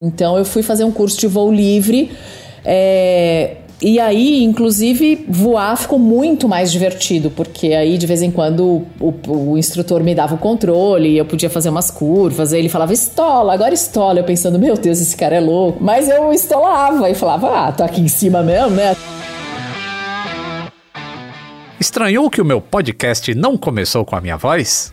Então eu fui fazer um curso de voo livre. É, e aí, inclusive, voar ficou muito mais divertido, porque aí de vez em quando o, o, instrutor me dava o controle, eu podia fazer umas curvas, aí ele falava estola, agora estola. Eu pensando, meu Deus, esse cara é louco. Mas eu estolava e falava, ah, tô aqui em cima mesmo, né? Estranhou que o meu podcast não começou com a minha voz?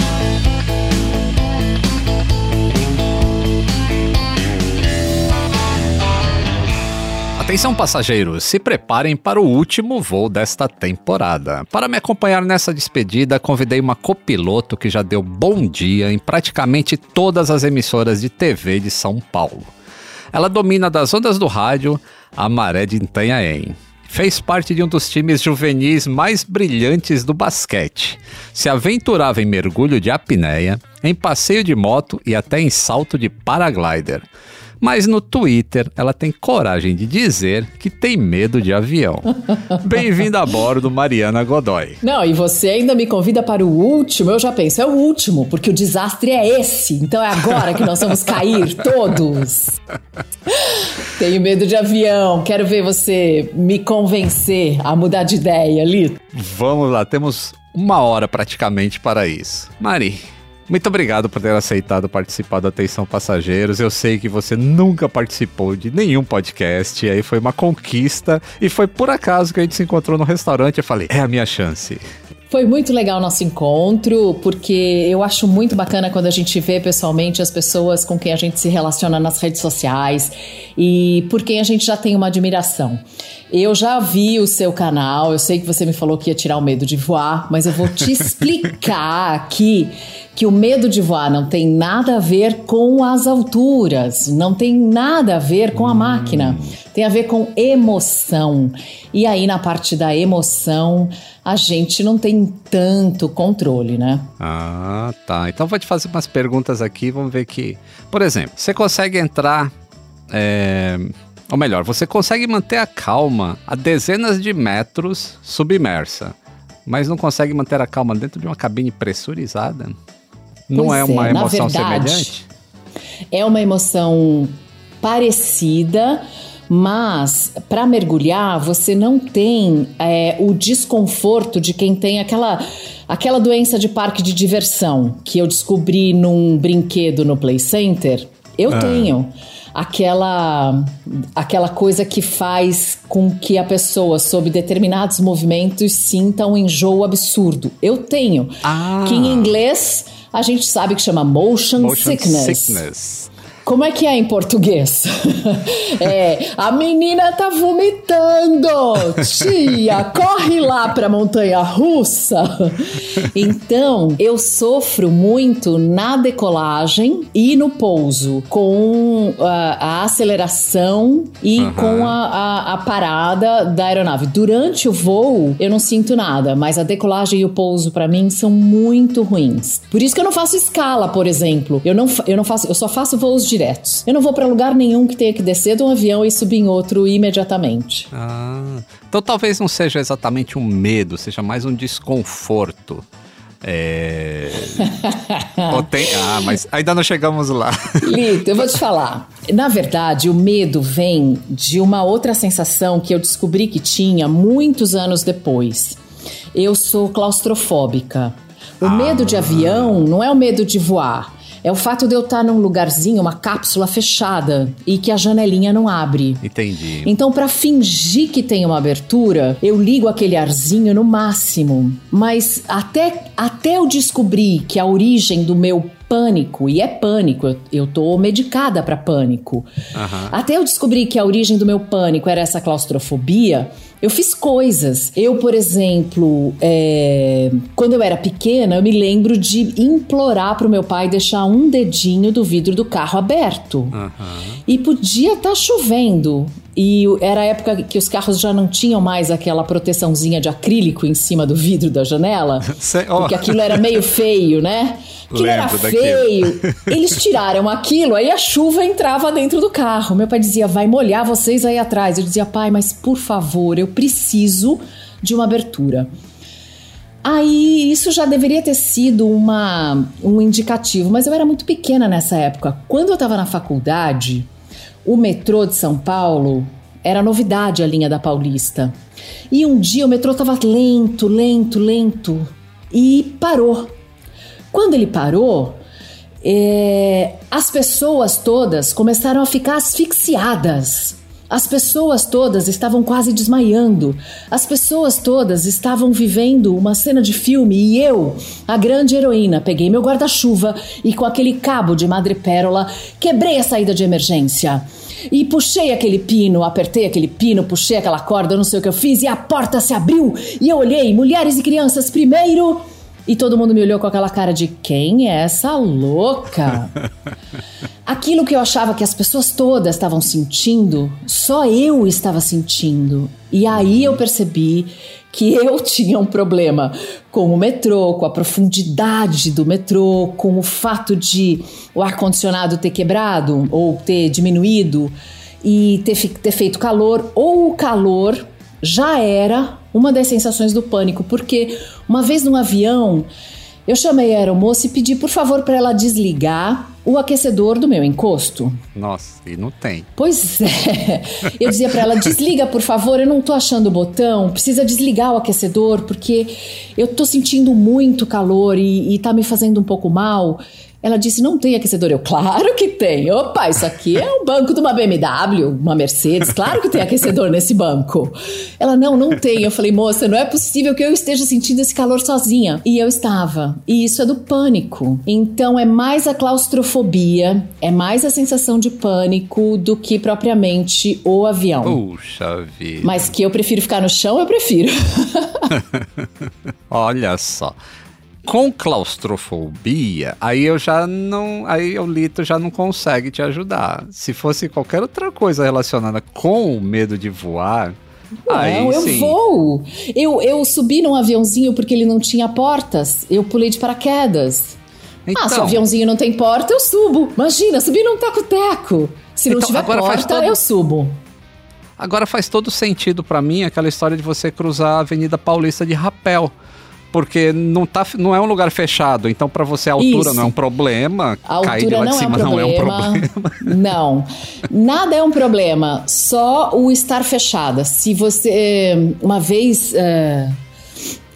Atenção passageiros, se preparem para o último voo desta temporada. Para me acompanhar nessa despedida, convidei uma copiloto que já deu bom dia em praticamente todas as emissoras de TV de São Paulo. Ela domina das ondas do rádio a maré de Itanhaém. Fez parte de um dos times juvenis mais brilhantes do basquete. Se aventurava em mergulho de apneia, em passeio de moto e até em salto de paraglider. Mas no Twitter ela tem coragem de dizer que tem medo de avião. Bem-vinda a bordo, Mariana Godoy. Não, e você ainda me convida para o último, eu já penso, é o último, porque o desastre é esse. Então é agora que nós vamos cair todos. Tenho medo de avião, quero ver você me convencer a mudar de ideia, Lito. Vamos lá, temos uma hora praticamente para isso. Mari, muito obrigado por ter aceitado participar do Atenção Passageiros. Eu sei que você nunca participou de nenhum podcast, aí foi uma conquista, e foi por acaso que a gente se encontrou no restaurante. Eu falei, é a minha chance. Foi muito legal o nosso encontro, porque eu acho muito bacana quando a gente vê pessoalmente as pessoas com quem a gente se relaciona nas redes sociais e por quem a gente já tem uma admiração. Eu já vi o seu canal, eu sei que você me falou que ia tirar o medo de voar, mas eu vou te explicar aqui que o medo de voar não tem nada a ver com as alturas, não tem nada a ver com a máquina, tem a ver com emoção. E aí, na parte da emoção, a gente não tem tanto controle, né? Ah, tá. Então vou te fazer umas perguntas aqui, vamos ver que. Por exemplo, você consegue entrar. É... Ou melhor, você consegue manter a calma a dezenas de metros submersa, mas não consegue manter a calma dentro de uma cabine pressurizada? Não é uma é, emoção verdade, semelhante? É uma emoção parecida, mas para mergulhar você não tem é, o desconforto de quem tem aquela aquela doença de parque de diversão que eu descobri num brinquedo no Play Center. Eu ah. tenho aquela aquela coisa que faz com que a pessoa sob determinados movimentos sinta um enjoo absurdo. Eu tenho. Ah. Que em inglês a gente sabe que chama motion, motion sickness. sickness. Como é que é em português? é, a menina tá vomitando. Tia, corre lá pra montanha russa. Então, eu sofro muito na decolagem e no pouso, com a, a aceleração e uhum. com a, a, a parada da aeronave. Durante o voo, eu não sinto nada, mas a decolagem e o pouso para mim são muito ruins. Por isso que eu não faço escala, por exemplo. Eu não, eu não faço, eu só faço voos diretos. Eu não vou para lugar nenhum que tenha que descer de um avião e subir em outro imediatamente. Ah, então talvez não seja exatamente um medo, seja mais um desconforto. É... tem... Ah, mas ainda não chegamos lá. Lito, eu vou te falar. Na verdade, o medo vem de uma outra sensação que eu descobri que tinha muitos anos depois. eu sou claustrofóbica. O Ah. medo de avião não é o medo de voar. É o fato de eu estar num lugarzinho, uma cápsula fechada e que a janelinha não abre. Entendi. Então, para fingir que tem uma abertura, eu ligo aquele arzinho no máximo. Mas até, até eu descobrir que a origem do meu pânico, e é pânico, eu, eu tô medicada para pânico. Aham. Até eu descobrir que a origem do meu pânico era essa claustrofobia, eu fiz coisas. Eu, por exemplo, é, quando eu era pequena, eu me lembro de implorar pro meu pai deixar um dedinho do vidro do carro aberto. Aham. E podia estar chovendo. E era a época que os carros já não tinham mais aquela proteçãozinha de acrílico em cima do vidro da janela. Cê- ó. Porque aquilo era meio feio, né? Aquilo era Lembro daquilo. feio. Eles tiraram aquilo, aí a chuva entrava dentro do carro. Meu pai dizia, vai molhar vocês aí atrás. Eu dizia, pai, mas por favor, eu preciso de uma abertura. Aí isso já deveria ter sido uma, um indicativo, mas eu era muito pequena nessa época. Quando eu estava na faculdade, o metrô de São Paulo era novidade a linha da Paulista. E um dia o metrô estava lento, lento, lento e parou. Quando ele parou, é, as pessoas todas começaram a ficar asfixiadas. As pessoas todas estavam quase desmaiando. As pessoas todas estavam vivendo uma cena de filme e eu, a grande heroína, peguei meu guarda-chuva e com aquele cabo de madrepérola quebrei a saída de emergência. E puxei aquele pino, apertei aquele pino, puxei aquela corda, não sei o que eu fiz, e a porta se abriu. E eu olhei, mulheres e crianças primeiro. E todo mundo me olhou com aquela cara de quem é essa louca? Aquilo que eu achava que as pessoas todas estavam sentindo, só eu estava sentindo. E aí eu percebi que eu tinha um problema com o metrô, com a profundidade do metrô, com o fato de o ar-condicionado ter quebrado ou ter diminuído e ter, ter feito calor, ou o calor já era uma das sensações do pânico, porque uma vez num avião eu chamei a aeromoça e pedi por favor para ela desligar o aquecedor do meu encosto. Nossa, e não tem. Pois é. Eu dizia para ela: desliga, por favor, eu não tô achando o botão, precisa desligar o aquecedor, porque eu tô sentindo muito calor e, e tá me fazendo um pouco mal. Ela disse: não tem aquecedor. Eu, claro que tem. Opa, isso aqui é um banco de uma BMW, uma Mercedes. Claro que tem aquecedor nesse banco. Ela, não, não tem. Eu falei, moça, não é possível que eu esteja sentindo esse calor sozinha. E eu estava. E isso é do pânico. Então é mais a claustrofobia, é mais a sensação de pânico do que propriamente o avião. Puxa vida. Mas que eu prefiro ficar no chão, eu prefiro. Olha só. Com claustrofobia, aí eu já não. Aí o Lito já não consegue te ajudar. Se fosse qualquer outra coisa relacionada com o medo de voar. aí Não, eu sim. vou. Eu, eu subi num aviãozinho porque ele não tinha portas. Eu pulei de paraquedas. ah, se o Então. aviãozinho não tem porta, eu subo. Imagina, subir num taco-teco. Se não Então, tiver porta, todo- eu subo. Agora faz todo sentido pra mim aquela história de você cruzar a Avenida Paulista de rapel. Porque não, tá, não é um lugar fechado, então pra você a altura Isso. não é um problema, A cair de altura lá de não, cima é um não é um problema. Não. Nada é um problema. Só o estar fechada. Se você. Uma vez. é,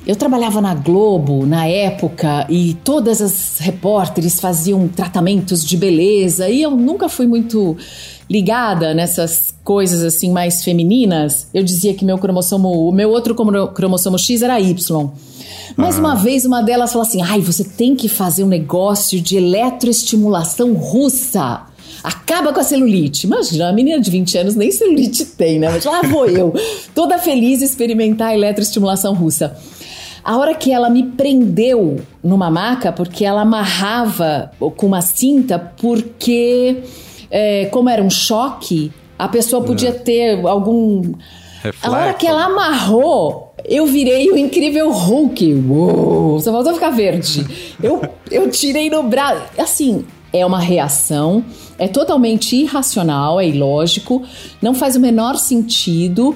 eu trabalhava na Globo na época e todas as repórteres faziam tratamentos de beleza e eu nunca fui muito ligada nessas coisas assim mais femininas. Eu dizia que meu cromossomo, o meu outro cromo- cromossomo X era Y. Mas uma vez uma delas falou assim: "Ai, você tem que fazer um negócio de eletroestimulação russa". Acaba com a celulite. Imagina, a menina de 20 anos nem celulite tem, né? Mas lá vou eu, toda feliz experimentar a eletroestimulação russa. A hora que ela me prendeu numa maca, porque ela amarrava com uma cinta, porque, é, como era um choque, a pessoa podia ter algum. A hora Reflexo. que ela amarrou, eu virei o incrível Hulk. Uou, só faltou ficar verde. Eu, eu tirei no braço. Assim, é uma reação, é totalmente irracional, é ilógico, não faz o menor sentido.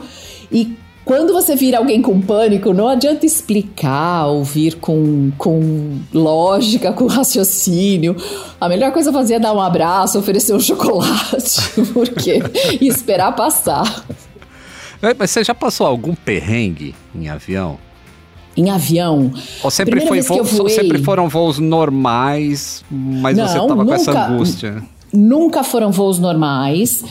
E quando você vira alguém com pânico, não adianta explicar ou vir com, com lógica, com raciocínio. A melhor coisa a fazer é dar um abraço, oferecer um chocolate, porque e esperar passar. Mas você já passou algum perrengue em avião? em avião. Ou sempre, foi voo, voei... sempre foram voos normais, mas Não, você estava com essa angústia. Nunca foram voos normais.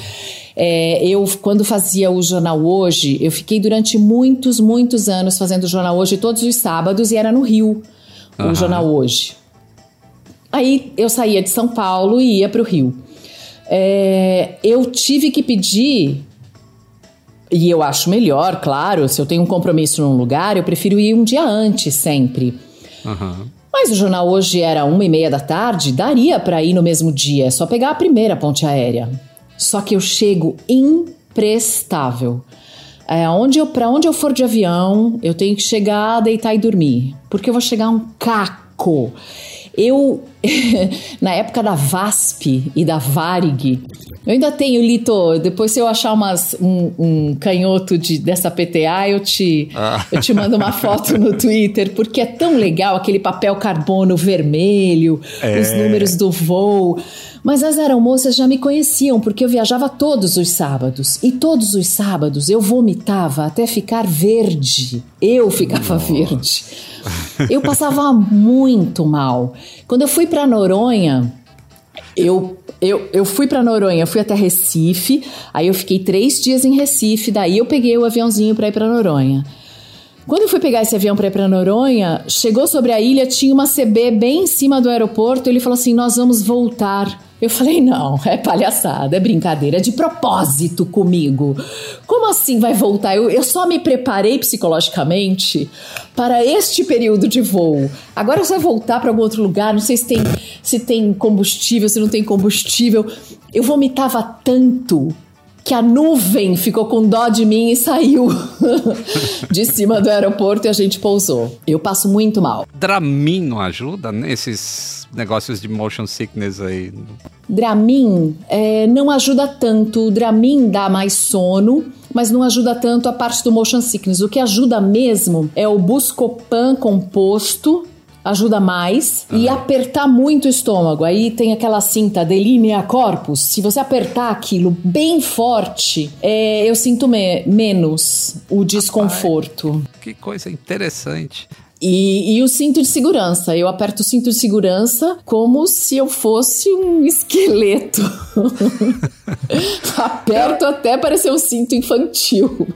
É, eu, quando fazia o Jornal Hoje, eu fiquei durante muitos, muitos anos fazendo o Jornal Hoje todos os sábados e era no Rio, uhum. o Jornal Hoje. Aí eu saía de São Paulo e ia para o Rio. É, eu tive que pedir, e eu acho melhor, claro, se eu tenho um compromisso num lugar, eu prefiro ir um dia antes sempre. Uhum. Mas o jornal hoje era uma e meia da tarde, daria para ir no mesmo dia, é só pegar a primeira ponte aérea. Só que eu chego imprestável. É, onde eu, para onde eu for de avião, eu tenho que chegar, deitar e dormir, porque eu vou chegar um caco. Eu, na época da VASP e da Varig, eu ainda tenho, Lito, depois se eu achar umas, um, um canhoto de, dessa PTA, eu te, ah. eu te mando uma foto no Twitter, porque é tão legal aquele papel carbono vermelho, é. os números do voo. Mas as aeromoças já me conheciam, porque eu viajava todos os sábados. E todos os sábados eu vomitava até ficar verde. Eu ficava Nossa. verde. Eu passava muito mal. Quando eu fui para Noronha, eu, eu, eu fui para Noronha, fui até Recife, aí eu fiquei três dias em Recife, daí eu peguei o aviãozinho para ir para Noronha. Quando eu fui pegar esse avião para ir para Noronha, chegou sobre a ilha, tinha uma CB bem em cima do aeroporto, ele falou assim: "Nós vamos voltar". Eu falei, não, é palhaçada, é brincadeira, é de propósito comigo. Como assim vai voltar? Eu, eu só me preparei psicologicamente para este período de voo. Agora você vai voltar para algum outro lugar, não sei se tem, se tem combustível, se não tem combustível. Eu vomitava tanto que a nuvem ficou com dó de mim e saiu de cima do aeroporto e a gente pousou. Eu passo muito mal. Dramin não ajuda nesses negócios de motion sickness aí? Dramin é, não ajuda tanto. O Dramin dá mais sono, mas não ajuda tanto a parte do motion sickness. O que ajuda mesmo é o Buscopan composto, ajuda mais. E apertar muito o estômago. Aí tem aquela cinta delinea corpus. Se você apertar aquilo bem forte, é, eu sinto me menos o desconforto. que coisa interessante. E, e, o cinto de segurança. Eu aperto o cinto de segurança como se eu fosse um esqueleto. Aperto até parecer um cinto infantil.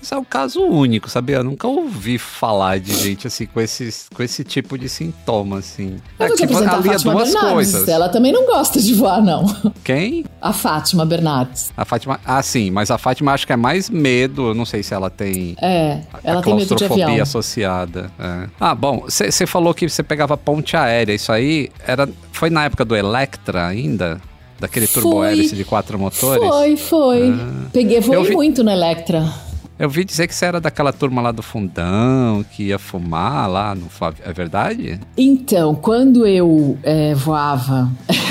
Isso é um caso único, sabia? Eu nunca ouvi falar de gente assim com, esses, com esse tipo de sintoma, assim. Eu é, tipo, alia duas Bernardes. coisas. Ela também não gosta de voar, não. Quem? A Fátima Bernardes. A Fátima. Ah, sim, mas a Fátima acho que é mais medo. Eu não sei se ela tem. É, ela tem medo de avião. associada. É. Ah, bom, você falou que você pegava ponte aérea. Isso aí era, foi na época do Electra ainda? Daquele turbo hélice de quatro motores? Foi, foi. Ah. Peguei, voei vi... muito no Electra. Eu vi dizer que você era daquela turma lá do fundão, que ia fumar lá no É verdade? Então, quando eu é, voava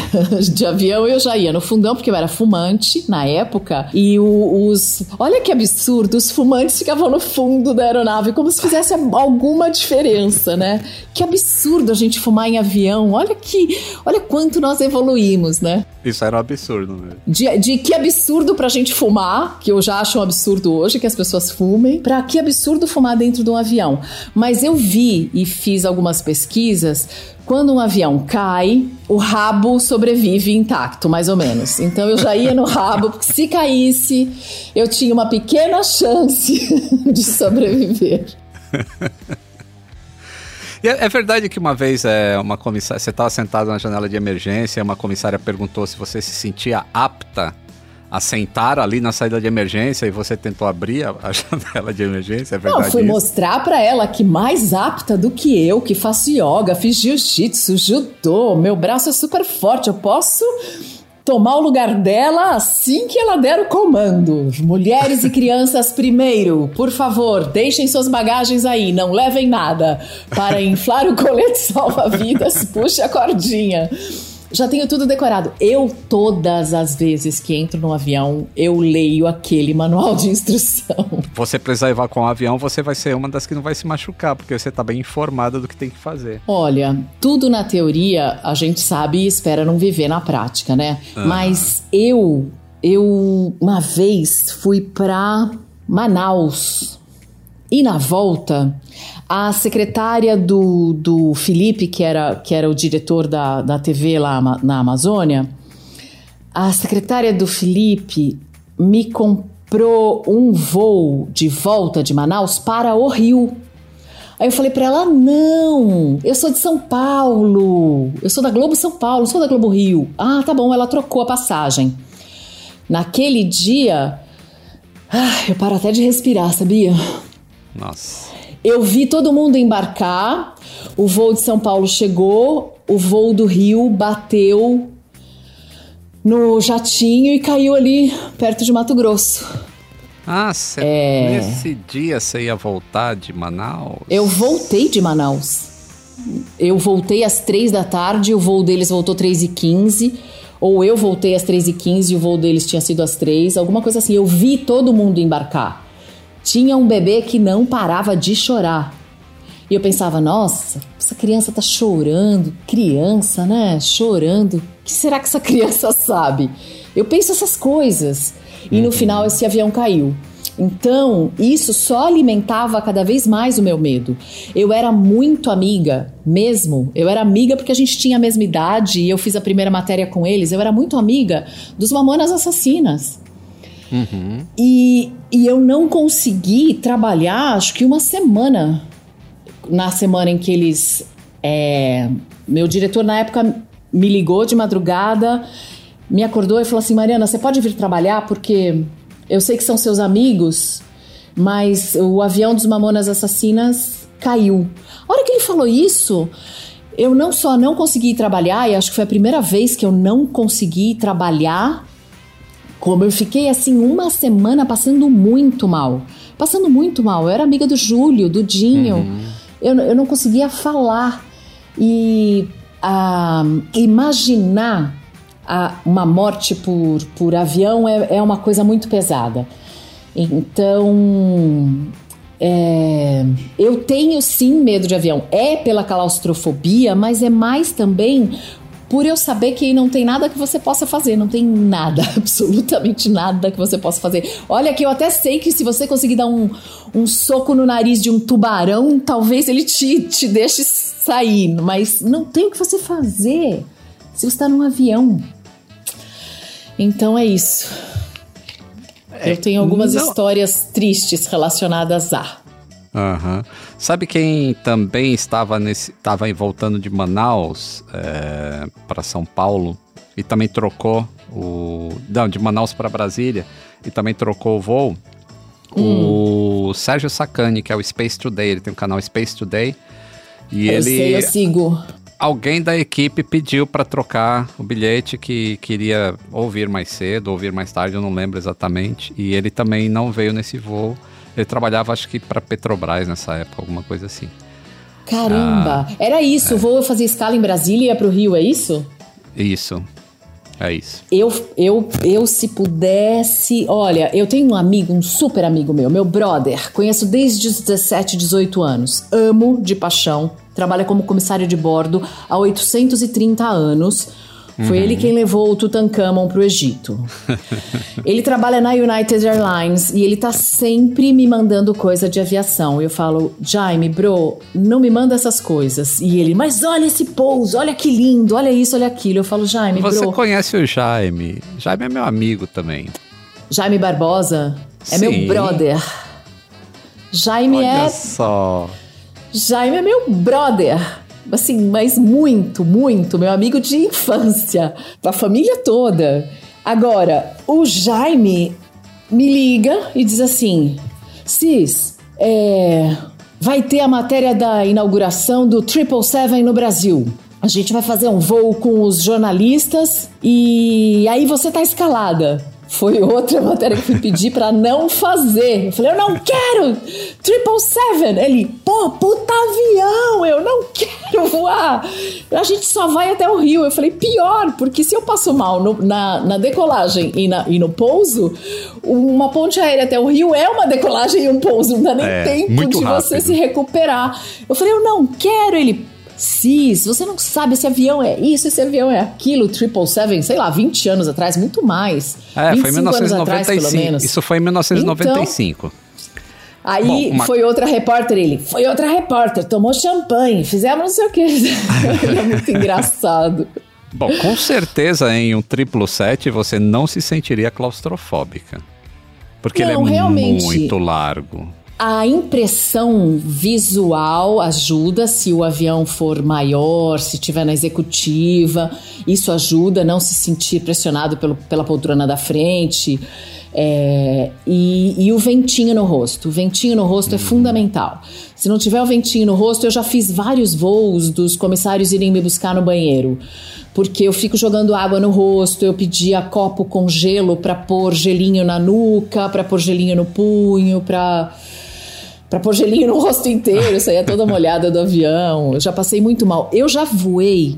de avião, eu já ia no fundão, porque eu era fumante na época. E o, os. Olha que absurdo, os fumantes ficavam no fundo da aeronave, como se fizesse alguma diferença, né? Que absurdo a gente fumar em avião. Olha que. Olha quanto nós evoluímos, né? Isso era um absurdo, né? De, de que absurdo pra gente fumar, que eu já acho um absurdo hoje, que as pessoas pessoas fumem. Para que absurdo fumar dentro de um avião. Mas eu vi e fiz algumas pesquisas. Quando um avião cai, o rabo sobrevive intacto, mais ou menos. Então eu já ia no rabo, porque se caísse, eu tinha uma pequena chance de sobreviver. É, é verdade que uma vez é, uma comissária, você estava sentado na janela de emergência, uma comissária perguntou se você se sentia apta assentaram ali na saída de emergência e você tentou abrir a, a janela de emergência, é verdade? Não, fui isso? mostrar para ela que mais apta do que eu, que faço yoga, fiz jiu-jitsu, judô, meu braço é super forte, eu posso tomar o lugar dela assim que ela der o comando. Mulheres e crianças primeiro, por favor, deixem suas bagagens aí, não levem nada. Para inflar o colete salva-vidas, puxe a cordinha. Já tenho tudo decorado. Eu, todas as vezes que entro no avião, eu leio aquele manual de instrução. Você precisar evacuar um avião, você vai ser uma das que não vai se machucar, porque você tá bem informada do que tem que fazer. Olha, tudo na teoria a gente sabe e espera não viver na prática, né? Mas eu, eu uma vez fui pra Manaus E na volta, a secretária do, do Felipe, que era, que era o diretor da, da TV lá na Amazônia, a secretária do Felipe me comprou um voo de volta de Manaus para o Rio. Aí eu falei para ela: não, eu sou de São Paulo, eu sou da Globo São Paulo, sou da Globo Rio. Ah, tá bom, ela trocou a passagem. Naquele dia, ah, eu paro até de respirar, sabia? Nossa. Eu vi todo mundo embarcar, o voo de São Paulo chegou, o voo do Rio bateu no jatinho e caiu ali perto de Mato Grosso. Ah, cê, é... nesse dia você ia voltar de Manaus? Eu voltei de Manaus. Eu voltei às três da tarde, o voo deles voltou três e quinze. Ou eu voltei às três e quinze e o voo deles tinha sido às três. Alguma coisa assim. Eu vi todo mundo embarcar. Tinha um bebê que não parava de chorar. E eu pensava, nossa, essa criança tá chorando, criança, né? Chorando. O que será que essa criança sabe? Eu penso essas coisas. E no uhum. final esse avião caiu. Então, isso só alimentava cada vez mais o meu medo. Eu era muito amiga, mesmo. Eu era amiga porque a gente tinha a mesma idade e eu fiz a primeira matéria com eles. Eu era muito amiga dos Mamonas Assassinas. Uhum. E, e eu não consegui trabalhar, acho que uma semana. Na semana em que eles. É, meu diretor, na época, me ligou de madrugada me acordou e falou assim: Mariana, você pode vir trabalhar porque eu sei que são seus amigos, mas o avião dos Mamonas Assassinas caiu. A hora que ele falou isso, eu não só não consegui trabalhar, e acho que foi a primeira vez que eu não consegui trabalhar, como eu fiquei assim uma semana passando muito mal. Passando muito mal. Eu era amiga do Júlio, do Dinho. Uhum. Eu, eu não conseguia falar. E imaginar a, uma morte por, por avião é, é uma coisa muito pesada. Então, é, eu tenho sim medo de avião. É pela claustrofobia, mas é mais também por eu saber que não tem nada que você possa fazer, não tem nada, absolutamente nada que você possa fazer. Olha que eu até sei que se você conseguir dar um, um soco no nariz de um tubarão, talvez ele te, te deixe sair, mas não tem o que você fazer se você está num avião. Então é isso. É, eu tenho algumas não... histórias tristes relacionadas a. Uhum. Sabe quem também estava nesse, estava voltando de Manaus é, para São Paulo e também trocou o, não, de Manaus para Brasília e também trocou o voo? Hum. O Sérgio Sacani, que é o Space Today, ele tem um canal Space Today e eu ele sei, eu sigo alguém da equipe pediu para trocar o bilhete que queria ouvir mais cedo, ouvir mais tarde, eu não lembro exatamente. E ele também não veio nesse voo. Ele trabalhava, acho que para Petrobras nessa época, alguma coisa assim. Caramba! Ah, Era isso, é. o voo fazia escala em Brasília e ia pro Rio, é isso? Isso. É isso. Eu, eu, eu, se pudesse. Olha, eu tenho um amigo, um super amigo meu, meu brother. Conheço desde os 17, 18 anos. Amo de paixão. Trabalha como comissário de bordo há 830 anos. Foi uhum. ele quem levou o Tutankhamon para o Egito. ele trabalha na United Airlines e ele tá sempre me mandando coisa de aviação. Eu falo, Jaime, bro, não me manda essas coisas. E ele, mas olha esse pouso, olha que lindo, olha isso, olha aquilo. Eu falo, Jaime, Você bro. Você conhece o Jaime? Jaime é meu amigo também. Jaime Barbosa é Sim. meu brother. Jaime olha é. só. Jaime é meu brother assim, mas muito, muito, meu amigo de infância, da família toda. Agora, o Jaime me liga e diz assim: Cis, é, vai ter a matéria da inauguração do 777 no Brasil. A gente vai fazer um voo com os jornalistas e aí você tá escalada. Foi outra matéria que eu fui pedir para não fazer. Eu falei, eu não quero! Triple Seven! Ele, pô, puta avião! Eu não quero voar! A gente só vai até o Rio. Eu falei, pior, porque se eu passo mal no, na, na decolagem e, na, e no pouso, uma ponte aérea até o Rio é uma decolagem e um pouso. Não dá nem é, tempo de rápido. você se recuperar. Eu falei, eu não quero! Ele, CIS, você não sabe esse avião é isso, esse avião é aquilo, 777, sei lá, 20 anos atrás, muito mais. É, foi em 1995. Atrás, isso foi em 1995. Então, Aí Bom, foi outra repórter, ele, foi outra repórter, tomou champanhe, fizemos não sei o que. é muito engraçado. Bom, com certeza em um triplo set você não se sentiria claustrofóbica. Porque não, ele é realmente, muito largo. A impressão visual ajuda se o avião for maior, se tiver na executiva, isso ajuda a não se sentir pressionado pelo, pela poltrona da frente. É, e, e, o ventinho no rosto. O ventinho no rosto é fundamental. Se não tiver o ventinho no rosto, eu já fiz vários voos dos comissários irem me buscar no banheiro. Porque eu fico jogando água no rosto, eu pedia copo com gelo para pôr gelinho na nuca, para pôr gelinho no punho, para para pôr gelinho no rosto inteiro, saía toda molhada do avião. Eu já passei muito mal. Eu já voei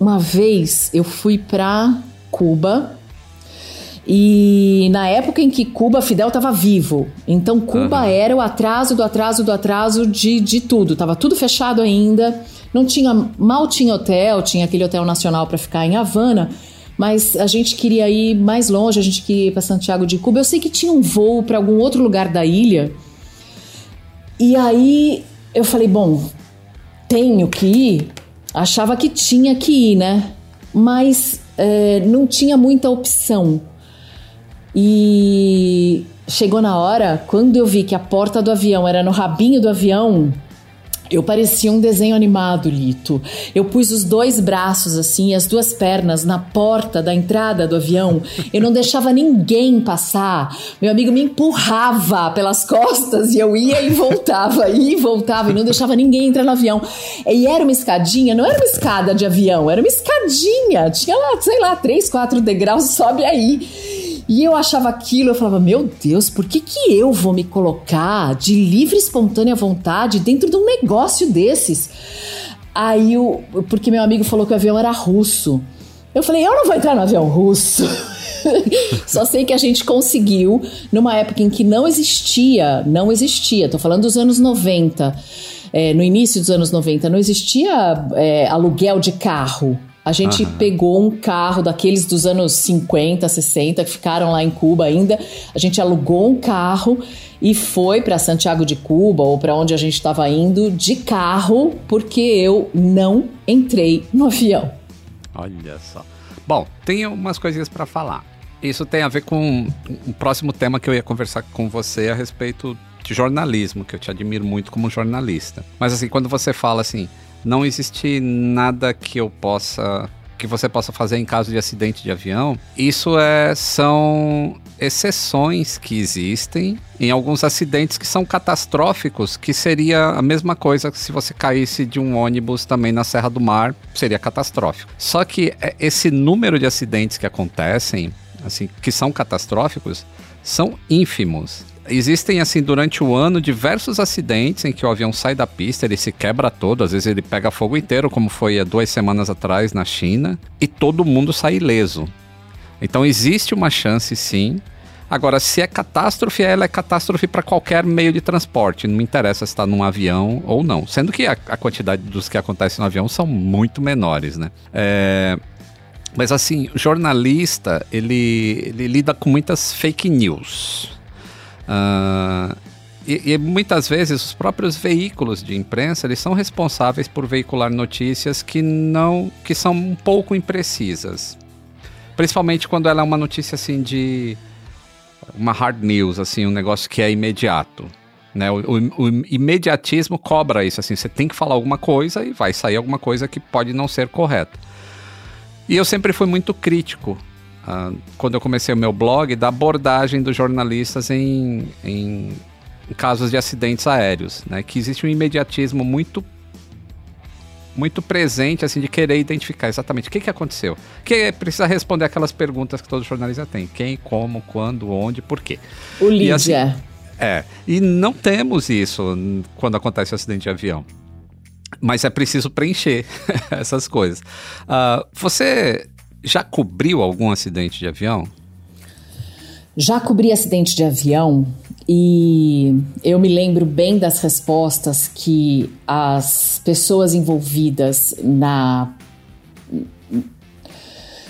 uma vez, eu fui para Cuba e na época em que Cuba, Fidel estava vivo. Então Cuba uhum. era o atraso do atraso do atraso de, de tudo. Tava tudo fechado ainda. Não tinha, mal tinha hotel, tinha aquele hotel nacional para ficar em Havana. Mas a gente queria ir mais longe, a gente queria ir para Santiago de Cuba. Eu sei que tinha um voo para algum outro lugar da ilha. E aí eu falei, bom, tenho que ir. Achava que tinha que ir, né? Mas é, não tinha muita opção. E chegou na hora, quando eu vi que a porta do avião era no rabinho do avião, eu parecia um desenho animado, Lito. Eu pus os dois braços assim, as duas pernas na porta da entrada do avião. Eu não deixava ninguém passar. Meu amigo me empurrava pelas costas e eu ia e voltava, ia e voltava e não deixava ninguém entrar no avião. E era uma escadinha, não era uma escada de avião, era uma escadinha. Tinha lá, sei lá, três, quatro degraus, sobe aí. E eu achava aquilo, eu falava, meu Deus, por que, que eu vou me colocar de livre, espontânea vontade dentro de um negócio desses? Aí, eu, porque meu amigo falou que o avião era russo. Eu falei, eu não vou entrar no avião russo. Só sei que a gente conseguiu, numa época em que não existia, não existia, tô falando dos anos 90, é, no início dos anos 90, não existia é, aluguel de carro. A gente uhum. pegou um carro daqueles dos anos 50, 60, que ficaram lá em Cuba ainda. A gente alugou um carro e foi para Santiago de Cuba ou para onde a gente estava indo de carro, porque eu não entrei no avião. Olha só. Bom, tem umas coisinhas para falar. Isso tem a ver com o próximo tema que eu ia conversar com você a respeito de jornalismo, que eu te admiro muito como jornalista. Mas assim, quando você fala assim, não existe nada que eu possa que você possa fazer em caso de acidente de avião. Isso é são exceções que existem em alguns acidentes que são catastróficos, que seria a mesma coisa que se você caísse de um ônibus também na Serra do Mar, seria catastrófico. Só que é, esse número de acidentes que acontecem, assim, que são catastróficos, são ínfimos. Existem, assim, durante o ano, diversos acidentes em que o avião sai da pista, ele se quebra todo, às vezes ele pega fogo inteiro, como foi há duas semanas atrás na China, e todo mundo sai ileso. Então existe uma chance, sim. Agora, se é catástrofe, ela é catástrofe para qualquer meio de transporte. Não me interessa se está num avião ou não. Sendo que a, a, quantidade dos que acontecem no avião são muito menores, né? É... Mas assim, jornalista, ele, ele lida com muitas fake news. Uh, e, e, muitas vezes os próprios veículos de imprensa eles são responsáveis por veicular notícias que não que são um pouco imprecisas. Principalmente quando ela é uma notícia assim de uma hard news assim um negócio que é imediato né? O, o, o imediatismo cobra isso assim você tem que falar alguma coisa e vai sair alguma coisa que pode não ser correta. E eu sempre fui muito crítico uh, quando eu comecei o meu blog, da abordagem dos jornalistas em, em, casos de acidentes aéreos, né? Que existe um imediatismo muito muito presente, assim, de querer identificar exatamente o que, que aconteceu. Que precisa responder aquelas perguntas que todo jornalista tem. Quem, como, quando, onde, por quê. O Lídia. E, assim, é. E não temos isso quando acontece um acidente de avião. Mas é preciso preencher essas coisas. Uh, você já cobriu algum acidente de avião? Já cobri acidente de avião e eu me lembro bem das respostas que as pessoas envolvidas na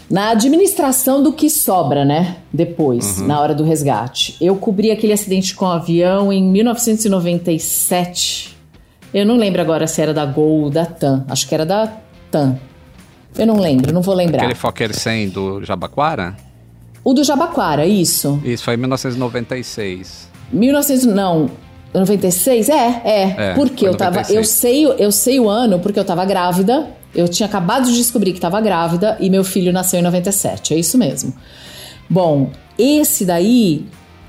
na administração do que sobra, né? Depois, uhum. na hora do resgate. Eu cobri aquele acidente com o avião em 1997. Eu não lembro agora se era da Gol ou da TAM. Acho que era da TAM. Eu não lembro, não vou lembrar. Aquele Fokker 100 do Jabaquara? O do Jabaquara, isso. Isso, foi em 1996. 1900, não, 96? É, é. é porque eu tava. Eu sei, eu sei o ano porque eu tava grávida. Eu tinha acabado de descobrir que estava grávida e meu filho nasceu em 97. É isso mesmo. Bom, esse daí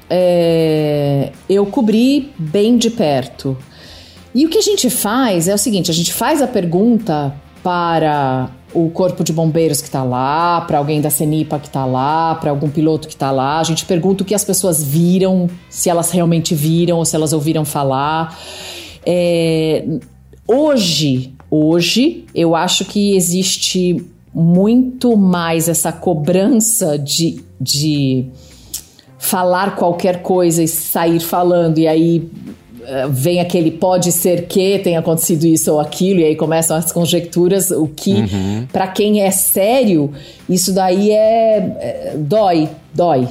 é, eu cobri bem de perto. E o que a gente faz é o seguinte: a gente faz a pergunta para o corpo de bombeiros que está lá, para alguém da CENIPA que está lá, para algum piloto que está lá. A gente pergunta o que as pessoas viram, se elas realmente viram ou se elas ouviram falar. É, hoje, hoje, eu acho que existe muito mais essa cobrança de, de falar qualquer coisa e sair falando, e aí vem aquele pode ser que tenha acontecido isso ou aquilo, e aí começam as conjecturas, o que, uhum. para quem é sério, isso daí é, é dói, dói.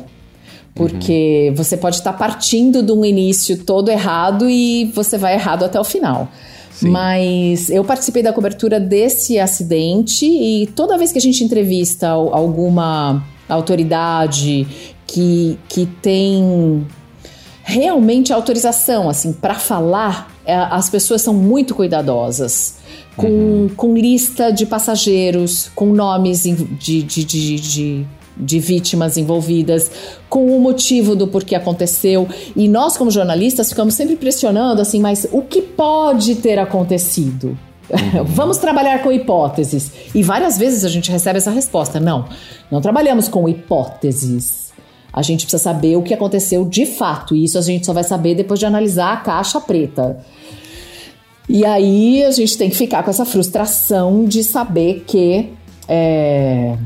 Porque uhum. você pode estar tá partindo de um início todo errado e você vai errado até o final. Sim. Mas eu participei da cobertura desse acidente e toda vez que a gente entrevista alguma autoridade que, que tem realmente autorização, assim, para falar, é, as pessoas são muito cuidadosas. Com, uhum. com lista de passageiros, com nomes de, de, de, de de vítimas envolvidas, com o motivo do porquê aconteceu. E nós, como jornalistas, ficamos sempre pressionando assim, mas o que pode ter acontecido? Uhum. Vamos trabalhar com hipóteses. E várias vezes a gente recebe essa resposta: não, não trabalhamos com hipóteses. A gente precisa saber o que aconteceu de fato. E isso a gente só vai saber depois de analisar a caixa preta. E aí a gente tem que ficar com essa frustração de saber que é,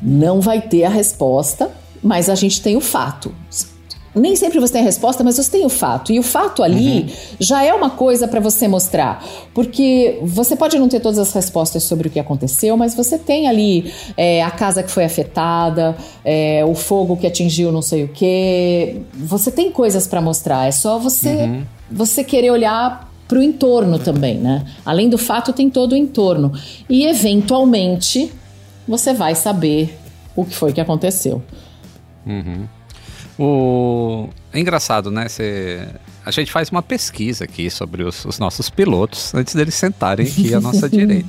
não vai ter a resposta, mas a gente tem o fato nem sempre você tem a resposta, mas você tem o fato. E o fato ali uhum. já é uma coisa para você mostrar. Porque você pode não ter todas as respostas sobre o que aconteceu, mas você tem ali é, a casa que foi afetada, é, o fogo que atingiu não sei o quê. Você tem coisas para mostrar. É só você, uhum. você querer olhar para o entorno também, né? Além do fato, tem todo o entorno. E eventualmente você vai saber o que foi que aconteceu. Uhum. O... É engraçado, né? Cê... A gente faz uma pesquisa aqui sobre os, os nossos pilotos antes deles sentarem aqui à nossa direita.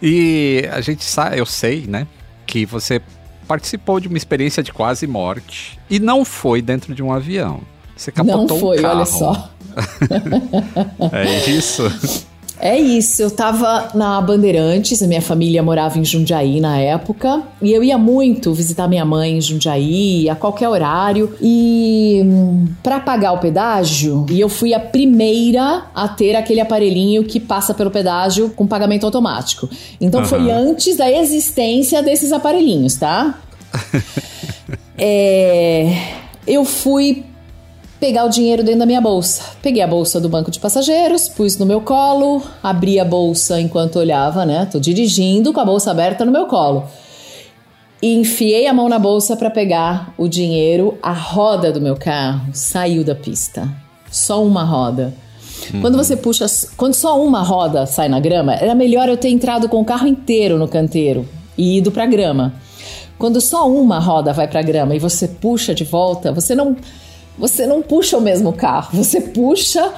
E a gente sabe, eu sei, né? Que você participou de uma experiência de quase morte e não foi dentro de um avião. Você capotou não foi, um carro. olha só. é isso. É isso, eu tava na Bandeirantes, a minha família morava em Jundiaí na época, e eu ia muito visitar minha mãe em Jundiaí a qualquer horário. E hum, para pagar o pedágio, e eu fui a primeira a ter aquele aparelhinho que passa pelo pedágio com pagamento automático. Então uhum. foi antes da existência desses aparelhinhos, tá? é, eu fui pegar o dinheiro dentro da minha bolsa. Peguei a bolsa do banco de passageiros, pus no meu colo, abri a bolsa enquanto olhava, né? Tô dirigindo com a bolsa aberta no meu colo. E enfiei a mão na bolsa para pegar o dinheiro. A roda do meu carro saiu da pista. Só uma roda. Uhum. Quando você puxa, quando só uma roda sai na grama, era melhor eu ter entrado com o carro inteiro no canteiro e ido para grama. Quando só uma roda vai para grama e você puxa de volta, você não você não puxa o mesmo carro, você puxa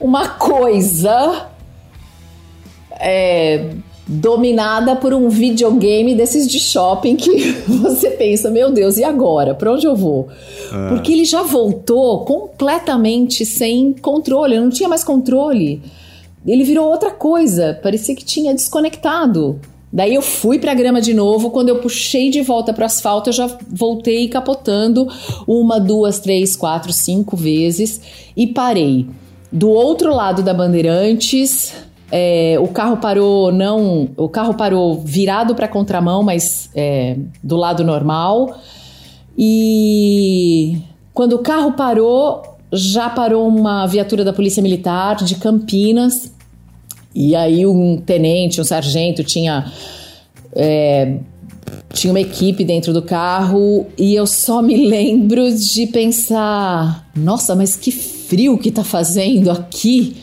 uma coisa é, dominada por um videogame desses de shopping que você pensa, meu Deus, e agora? Para onde eu vou? Ah. Porque ele já voltou completamente sem controle, não tinha mais controle. Ele virou outra coisa, parecia que tinha desconectado. Daí eu fui para a grama de novo. Quando eu puxei de volta para o asfalto, eu já voltei capotando uma, duas, três, quatro, cinco vezes e parei. Do outro lado da Bandeirantes, é, o carro parou não, o carro parou virado para contramão, mas é, do lado normal. E quando o carro parou, já parou uma viatura da Polícia Militar de Campinas e aí um tenente, um sargento tinha é, tinha uma equipe dentro do carro e eu só me lembro de pensar: nossa, mas que frio que tá fazendo aqui.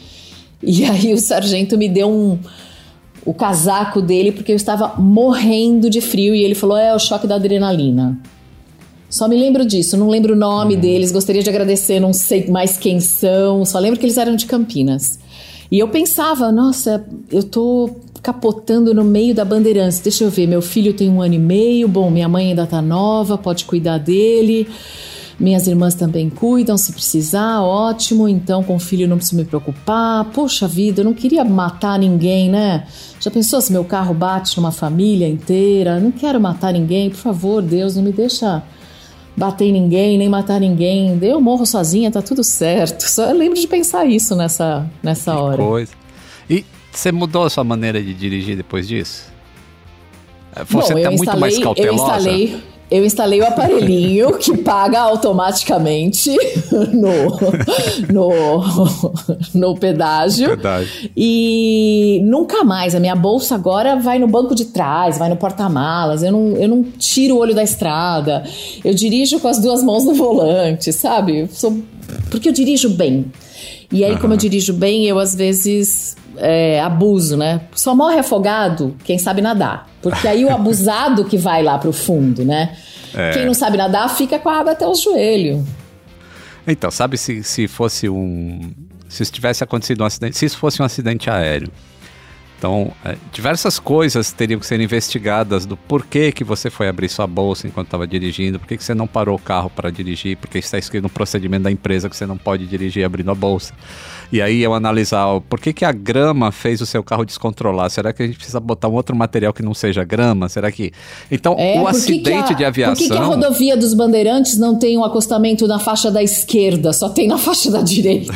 E aí o sargento me deu um o casaco dele porque eu estava morrendo de frio e ele falou: "É o choque da adrenalina". Só me lembro disso, não lembro o nome hum. deles, gostaria de agradecer, não sei mais quem são, só lembro que eles eram de Campinas. E eu pensava, nossa, eu tô capotando no meio da Bandeirantes. Deixa eu ver, meu filho tem um ano e meio, bom, minha mãe ainda tá nova, pode cuidar dele. Minhas irmãs também cuidam se precisar, ótimo. Então, com o filho não preciso me preocupar. Poxa vida, eu não queria matar ninguém, né? Já pensou se meu carro bate numa família inteira? Não quero matar ninguém, por favor, Deus, não me deixa bater ninguém, nem matar ninguém. Eu morro sozinha, tá tudo certo. Só lembro de pensar isso nessa, nessa que hora. Coisa. E você mudou a sua maneira de dirigir depois disso? Você Bom, tá muito mais cautelosa? Eu instalei, eu instalei o aparelhinho que paga automaticamente no, no, no pedágio. pedágio. E nunca mais. A minha bolsa agora vai no banco de trás, vai no porta-malas. Eu não, eu não tiro o olho da estrada. Eu dirijo com as duas mãos no volante, sabe? Sou, porque eu dirijo bem. E aí, uhum. como eu dirijo bem, eu às vezes é, abuso, né? Só morre afogado quem sabe nadar. Porque aí o abusado que vai lá pro fundo, né? É. Quem não sabe nadar fica com a água até o joelho. Então, sabe se, se fosse um. Se tivesse acontecido um acidente. Se isso fosse um acidente aéreo. Então, é, diversas coisas teriam que ser investigadas do porquê que você foi abrir sua bolsa enquanto estava dirigindo, por que você não parou o carro para dirigir, porque está escrito no procedimento da empresa que você não pode dirigir abrindo a bolsa. E aí eu analisar por que, que a grama fez o seu carro descontrolar. Será que a gente precisa botar um outro material que não seja grama? Será que. Então, é, o acidente a, de aviação. Por que, que, a rodovia dos Bandeirantes não tem um acostamento na faixa da esquerda, só tem na faixa da direita?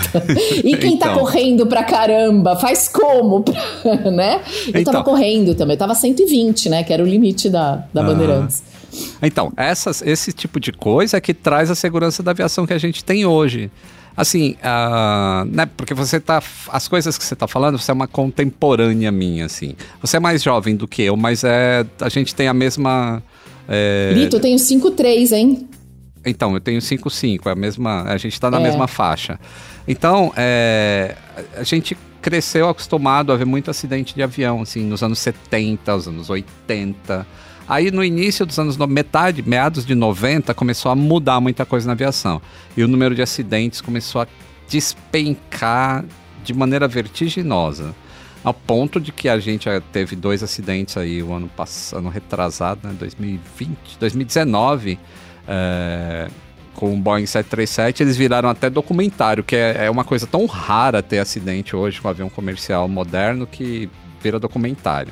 E quem tá então... correndo pra caramba, faz como? Pra, né? Eu então... tava correndo também, eu tava 120, né? Que era o limite da, da ah. Bandeirantes. Então, essas, esse tipo de coisa é que traz a segurança da aviação que a gente tem hoje. Assim, uh, né, porque você tá. As coisas que você tá falando, você é uma contemporânea minha, assim. Você é mais jovem do que eu, mas é. A gente tem a mesma. É... Lito, eu tenho 5'3, hein? Então, eu tenho 5'5, é a mesma. A gente tá na é. mesma faixa. Então, é, a gente cresceu acostumado a ver muito acidente de avião, assim, nos anos 70, os anos 80. Aí no início dos anos, metade, meados de 90, começou a mudar muita coisa na aviação. E o número de acidentes começou a despencar de maneira vertiginosa. Ao ponto de que a gente teve dois acidentes aí o ano passado, ano retrasado, né, 2020, 2019, é, com o Boeing 737, eles viraram até documentário, que é, é uma coisa tão rara ter acidente hoje com avião comercial moderno que vira documentário.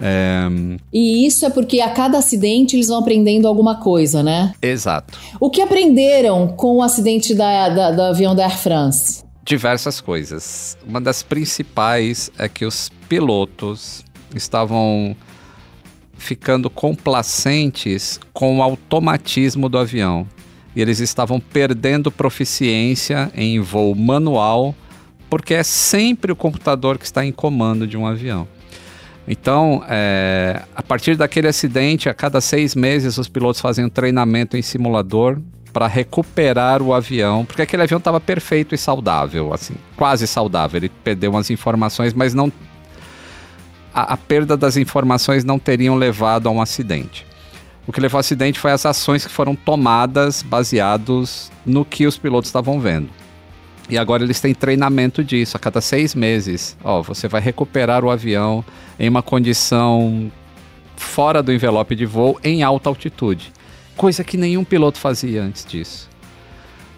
É... E isso é porque a cada acidente eles vão aprendendo alguma coisa, né? Exato. O que aprenderam com o acidente da, da, do avião da Air France? Diversas coisas. Uma das principais é que os pilotos estavam ficando complacentes com o automatismo do avião. E eles estavam perdendo proficiência em voo manual, porque é sempre o computador que está em comando de um avião. Então, é, a partir daquele acidente, a cada seis meses os pilotos fazem um treinamento em simulador para recuperar o avião, porque aquele avião estava perfeito e saudável, assim, quase saudável. Ele perdeu umas informações, mas não a, a perda das informações não teriam levado a um acidente. O que levou ao acidente foi as ações que foram tomadas baseados no que os pilotos estavam vendo. E agora eles têm treinamento disso a cada seis meses. Ó, você vai recuperar o avião em uma condição fora do envelope de voo em alta altitude. Coisa que nenhum piloto fazia antes disso.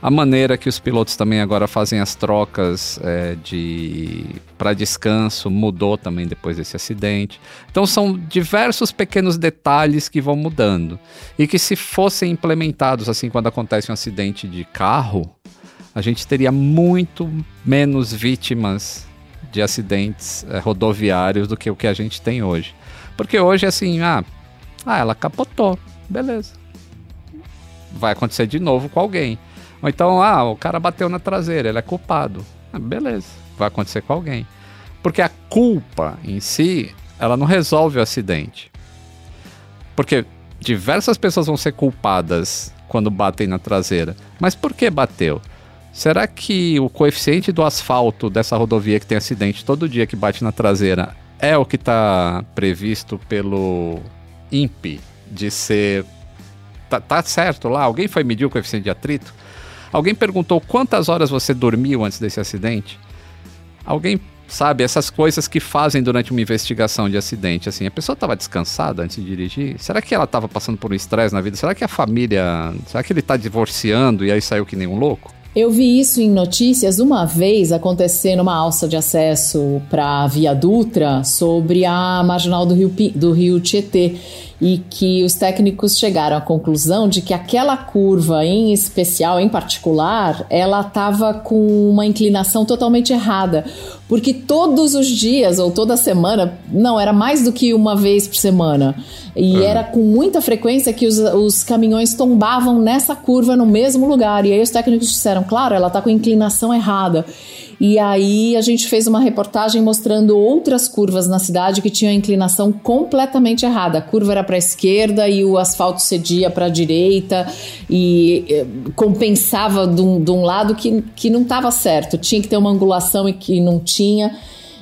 A maneira que os pilotos também agora fazem as trocas é, de para descanso mudou também depois desse acidente. Então são diversos pequenos detalhes que vão mudando e que se fossem implementados assim quando acontece um acidente de carro, a gente teria muito menos vítimas de acidentes é, rodoviários do que o que a gente tem hoje. Porque hoje, assim, ah, ah, ela capotou, beleza. Vai acontecer de novo com alguém. Ou então, ah, o cara bateu na traseira, ele é culpado. Ah, beleza, vai acontecer com alguém. Porque a culpa em si, ela não resolve o acidente. Porque diversas pessoas vão ser culpadas quando batem na traseira. Mas por que bateu? Será que o coeficiente do asfalto dessa rodovia que tem acidente todo dia que bate na traseira é o que está previsto pelo INPE de ser. Tá, tá, certo lá? Alguém foi medir o coeficiente de atrito? Alguém perguntou quantas horas você dormiu antes desse acidente? Alguém sabe essas coisas que fazem durante uma investigação de acidente? Assim, a pessoa estava descansada antes de dirigir? Será que ela estava passando por um estresse na vida? Será que a família. Será que ele está divorciando e aí saiu que nem um louco? Eu vi isso em notícias uma vez acontecer numa alça de acesso para a Via Dutra sobre a marginal do Rio, do Rio Tietê e que os técnicos chegaram à conclusão de que aquela curva em especial, em particular, ela estava com uma inclinação totalmente errada, porque todos os dias ou toda semana, não, era mais do que uma vez por semana, e uhum. era com muita frequência que os, os caminhões tombavam nessa curva no mesmo lugar, e aí os técnicos disseram, claro, ela está com inclinação errada. E aí a gente fez uma reportagem mostrando outras curvas na cidade que tinham inclinação completamente errada. A curva era para a esquerda e o asfalto cedia para a direita e eh, compensava de um, de um lado que, que não estava certo. Tinha que ter uma angulação e que não tinha.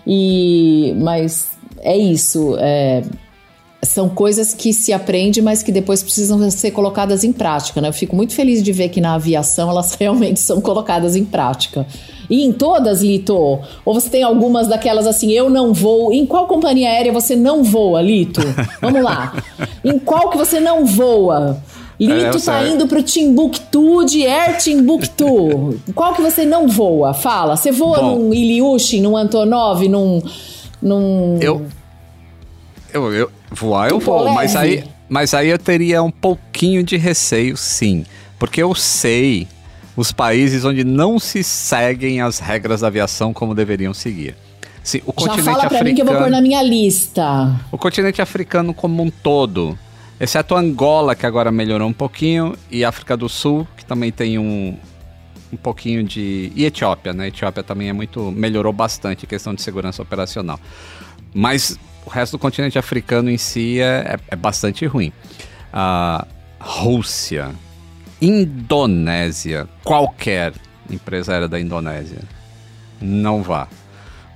E mas é isso. É, são coisas que se aprende, mas que depois precisam ser colocadas em prática. Né? Eu fico muito feliz de ver que na aviação elas realmente são colocadas em prática. E em todas, Lito? Ou você tem algumas daquelas assim, eu não vou. Em qual companhia aérea você não voa, Lito? Vamos lá. em qual que você não voa? Lito é, tá indo pro Timbuktu de Air Timbuktu. qual que você não voa? Fala. Você voa Bom, num Ilyushin, num Antonov, num. num... Eu. Eu, eu voar eu vou, mas aí, mas aí eu teria um pouquinho de receio, sim. Porque eu sei os países onde não se seguem as regras da aviação como deveriam seguir. Sim, o Já continente fala pra africano, mim que eu vou pôr na minha lista. O continente africano como um todo, exceto Angola, que agora melhorou um pouquinho, e África do Sul, que também tem um, um pouquinho de... E Etiópia, né? Etiópia também é muito... melhorou bastante em questão de segurança operacional. Mas o resto do continente africano em si é, é, é bastante ruim. A Rússia, Indonésia, qualquer empresária da Indonésia, não vá.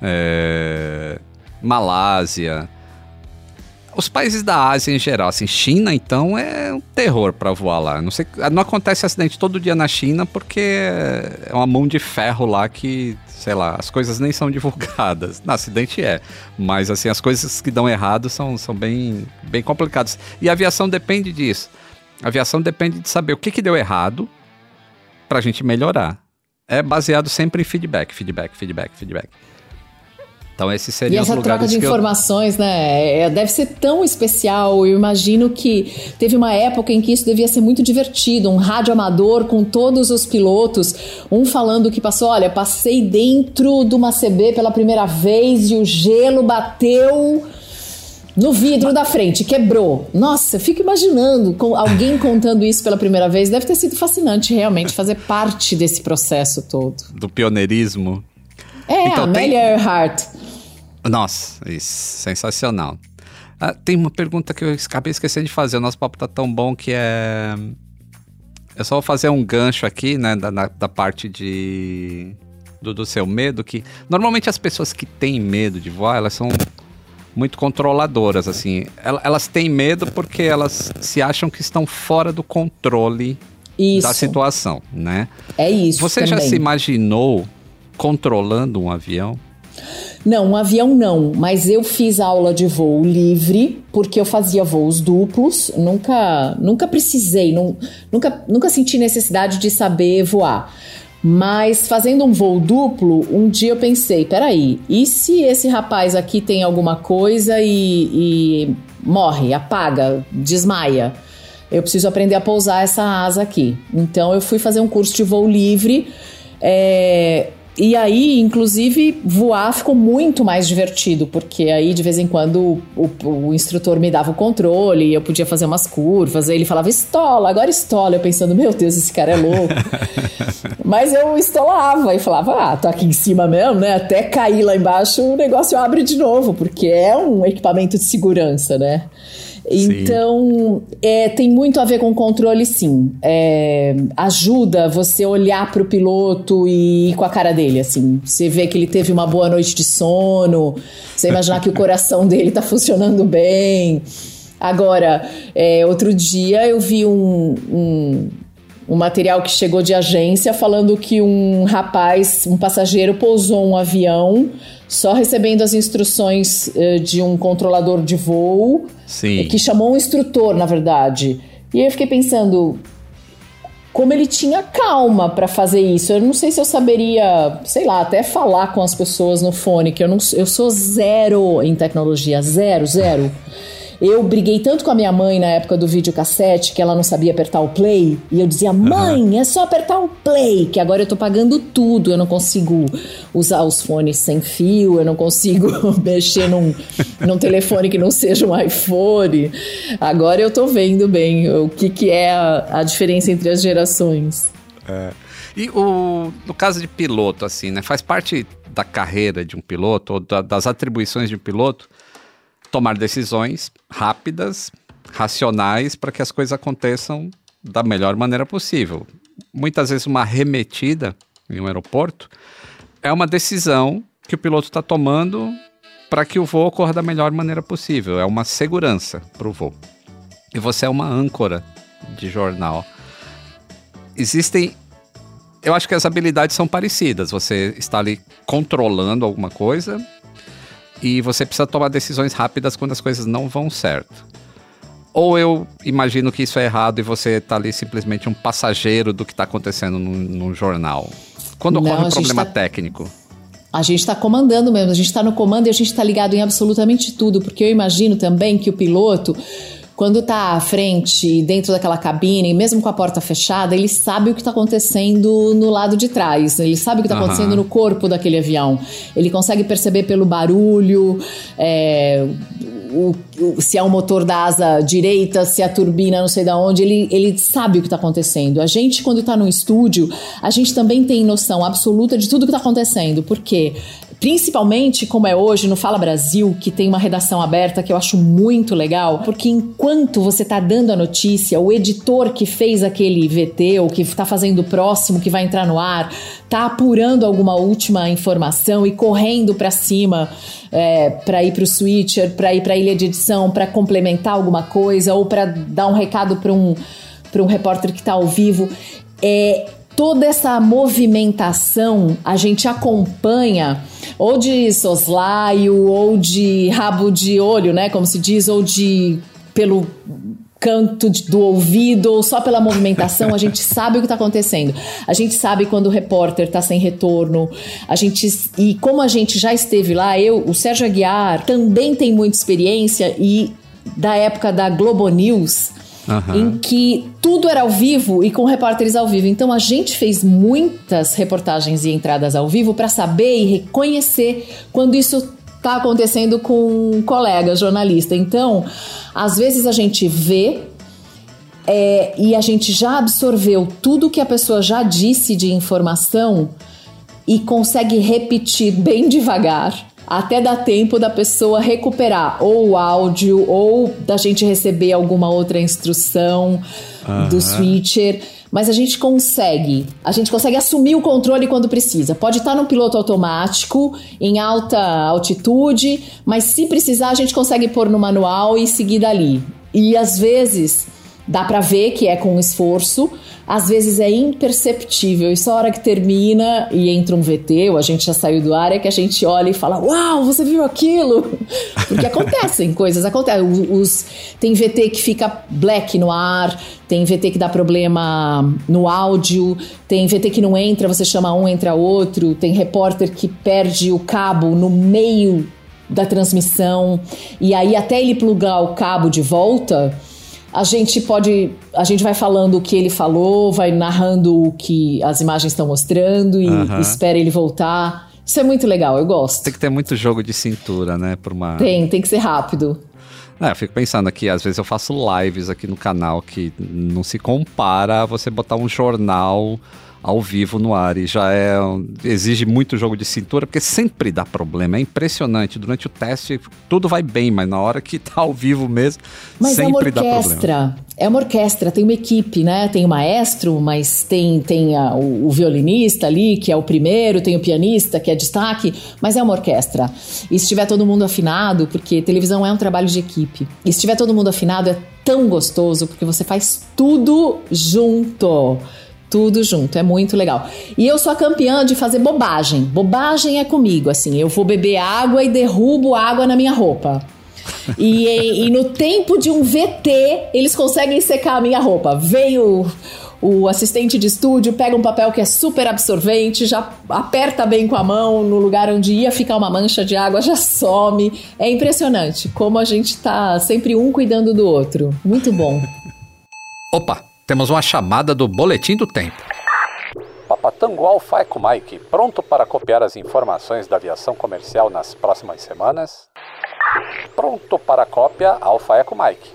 É... Malásia, os países da Ásia em geral, assim, China então é um terror para voar lá. Não sei, não acontece acidente todo dia na China porque é uma mão de ferro lá que, sei lá, as coisas nem são divulgadas. No acidente é, mas assim as coisas que dão errado são, são bem, bem complicadas. E a aviação depende disso. A aviação depende de saber o que, que deu errado para a gente melhorar. É baseado sempre em feedback, feedback, feedback, feedback. Então esses seriam e essa troca de informações, eu... né? É, deve ser tão especial. Eu imagino que teve uma época em que isso devia ser muito divertido, um rádio amador com todos os pilotos, um falando que passou, olha, passei dentro de uma CB pela primeira vez e o gelo bateu no vidro da frente, quebrou. Nossa, eu fico imaginando com alguém contando isso pela primeira vez. Deve ter sido fascinante realmente fazer parte desse processo todo. Do pioneirismo. É, então, Amélia tem... Earhart. Nossa, isso, sensacional. Ah, tem uma pergunta que eu acabei esquecendo de fazer. O nosso papo tá tão bom que é. Eu só vou fazer um gancho aqui, né, da, da parte de. Do, do seu medo, que normalmente as pessoas que têm medo de voar, elas são muito controladoras, assim. Elas têm medo porque elas se acham que estão fora do controle isso. da situação, né? É isso. Você também. já se imaginou controlando um avião? Não, um avião não, mas eu fiz aula de voo livre porque eu fazia voos duplos, nunca, nunca precisei, não, nunca, nunca senti necessidade de saber voar. Mas fazendo um voo duplo, um dia eu pensei: peraí, e se esse rapaz aqui tem alguma coisa e, e morre, apaga, desmaia? Eu preciso aprender a pousar essa asa aqui. Então eu fui fazer um curso de voo livre. É, e aí, inclusive, voar ficou muito mais divertido, porque aí de vez em quando o, o, instrutor me dava o controle, eu podia fazer umas curvas, aí ele falava estola, agora estola. Eu pensando, meu Deus, esse cara é louco. Mas eu estolava e falava, ah, tô aqui em cima mesmo, né? Até cair lá embaixo, o negócio abre de novo, porque é um equipamento de segurança, né? Então, é, tem muito a ver com controle, sim. É, ajuda você olhar para o piloto e ir com a cara dele, assim. Você vê que ele teve uma boa noite de sono, você imaginar que o coração dele está funcionando bem. Agora, é, outro dia eu vi um, um, um material que chegou de agência falando que um rapaz, um passageiro, pousou um avião só recebendo as instruções uh, de um controlador de voo, Sim. que chamou um instrutor, na verdade. E aí eu fiquei pensando como ele tinha calma para fazer isso. Eu não sei se eu saberia, sei lá, até falar com as pessoas no fone, que eu não eu sou zero em tecnologia, zero, zero. Eu briguei tanto com a minha mãe na época do videocassete que ela não sabia apertar o play. E eu dizia, mãe, uhum. é só apertar o play, que agora eu tô pagando tudo. Eu não consigo usar os fones sem fio, eu não consigo mexer num, num telefone que não seja um iPhone. Agora eu tô vendo bem o que, que é a, a diferença entre as gerações. É. E o, no caso de piloto, assim, né? Faz parte da carreira de um piloto, ou da, das atribuições de um piloto, tomar decisões rápidas, racionais, para que as coisas aconteçam da melhor maneira possível. Muitas vezes, uma remetida em um aeroporto é uma decisão que o piloto está tomando para que o voo ocorra da melhor maneira possível. É uma segurança para o voo. E você é uma âncora de jornal. Existem. Eu acho que as habilidades são parecidas. Você está ali controlando alguma coisa e você precisa tomar decisões rápidas quando as coisas não vão certo. Ou eu imagino que isso é errado e você está ali simplesmente um passageiro do que está acontecendo no, no, jornal. Quando não, ocorre um problema tá... técnico. A gente está comandando mesmo, a gente está no comando e a gente está ligado em absolutamente tudo, porque eu imagino também que o piloto quando tá à frente, dentro daquela cabine, mesmo com a porta fechada, ele sabe o que está acontecendo no lado de trás. Ele sabe o que está uhum. acontecendo no corpo daquele avião. Ele consegue perceber pelo barulho, é, o, o, se é o motor da asa direita, se é a turbina, não sei da onde. Ele, ele sabe o que está acontecendo. A gente, quando está no estúdio, a gente também tem noção absoluta de tudo que está acontecendo. Por quê? Principalmente como é hoje no Fala Brasil, que tem uma redação aberta que eu acho muito legal, porque enquanto você está dando a notícia, o editor que fez aquele VT ou que está fazendo o próximo que vai entrar no ar, está apurando alguma última informação e correndo para cima é, para ir para o switcher, para ir para a ilha de edição, para complementar alguma coisa ou para dar um recado para um para um repórter que está ao vivo. É, toda essa movimentação a gente acompanha ou de soslaio ou de rabo de olho, né, como se diz, ou de pelo canto do ouvido ou só pela movimentação, a gente sabe o que está acontecendo. A gente sabe quando o repórter está sem retorno. A gente e como a gente já esteve lá, eu, o Sérgio Aguiar também tem muita experiência e da época da Globo News, Uhum. em que tudo era ao vivo e com repórteres ao vivo. Então a gente fez muitas reportagens e entradas ao vivo para saber e reconhecer quando isso está acontecendo com um colega jornalista. Então, às vezes a gente vê é, e a gente já absorveu tudo que a pessoa já disse de informação e consegue repetir bem devagar até dar tempo da pessoa recuperar ou o áudio ou da gente receber alguma outra instrução uhum. do switcher. Mas a gente consegue, a gente consegue assumir o controle quando precisa. Pode estar no piloto automático, em alta altitude, mas se precisar a gente consegue pôr no manual e seguir dali. E às vezes dá para ver que é com esforço, às vezes é imperceptível e só a hora que termina e entra um VT ou a gente já saiu do ar é que a gente olha e fala: Uau, você viu aquilo? Porque acontecem coisas, acontecem. Os, tem VT que fica black no ar, tem VT que dá problema no áudio, tem VT que não entra, você chama um, entra outro, tem repórter que perde o cabo no meio da transmissão e aí até ele plugar o cabo de volta a gente pode. A gente vai falando o que ele falou, vai narrando o que as imagens estão mostrando e uhum. espera ele voltar. Isso é muito legal, eu gosto. Tem que ter muito jogo de cintura, né? Por uma... Tem, tem que ser rápido. É, eu fico pensando aqui, às vezes eu faço lives aqui no canal que não se compara a você botar um jornal ao vivo no ar e já é exige muito jogo de cintura porque sempre dá problema, é impressionante. Durante o teste tudo vai bem, mas na hora que tá ao vivo mesmo, mas sempre é uma orquestra. É uma orquestra, tem uma equipe, né? Tem o maestro, mas tem, tem a, o, o, violinista ali, que é o primeiro, tem o pianista, que é destaque, mas é uma orquestra. E se tiver todo mundo afinado, porque televisão é um trabalho de equipe, e se tiver todo mundo afinado, é tão gostoso, porque você faz tudo junto. Tudo junto, é muito legal. E eu sou a campeã de fazer bobagem. Bobagem é comigo, assim. Eu vou beber água e derrubo água na minha roupa. E, e, no tempo de um VT, eles conseguem secar a minha roupa. Veio o assistente de estúdio, pega um papel que é super absorvente, já aperta bem com a mão no lugar onde ia ficar uma mancha de água, já some. É impressionante como a gente tá sempre um cuidando do outro. Muito bom. Opa! Temos uma chamada do Boletim do Tempo. Papatango Alfa Eco Mike, pronto para copiar as informações da aviação comercial nas próximas semanas? Pronto para cópia Alfa Eco Mike.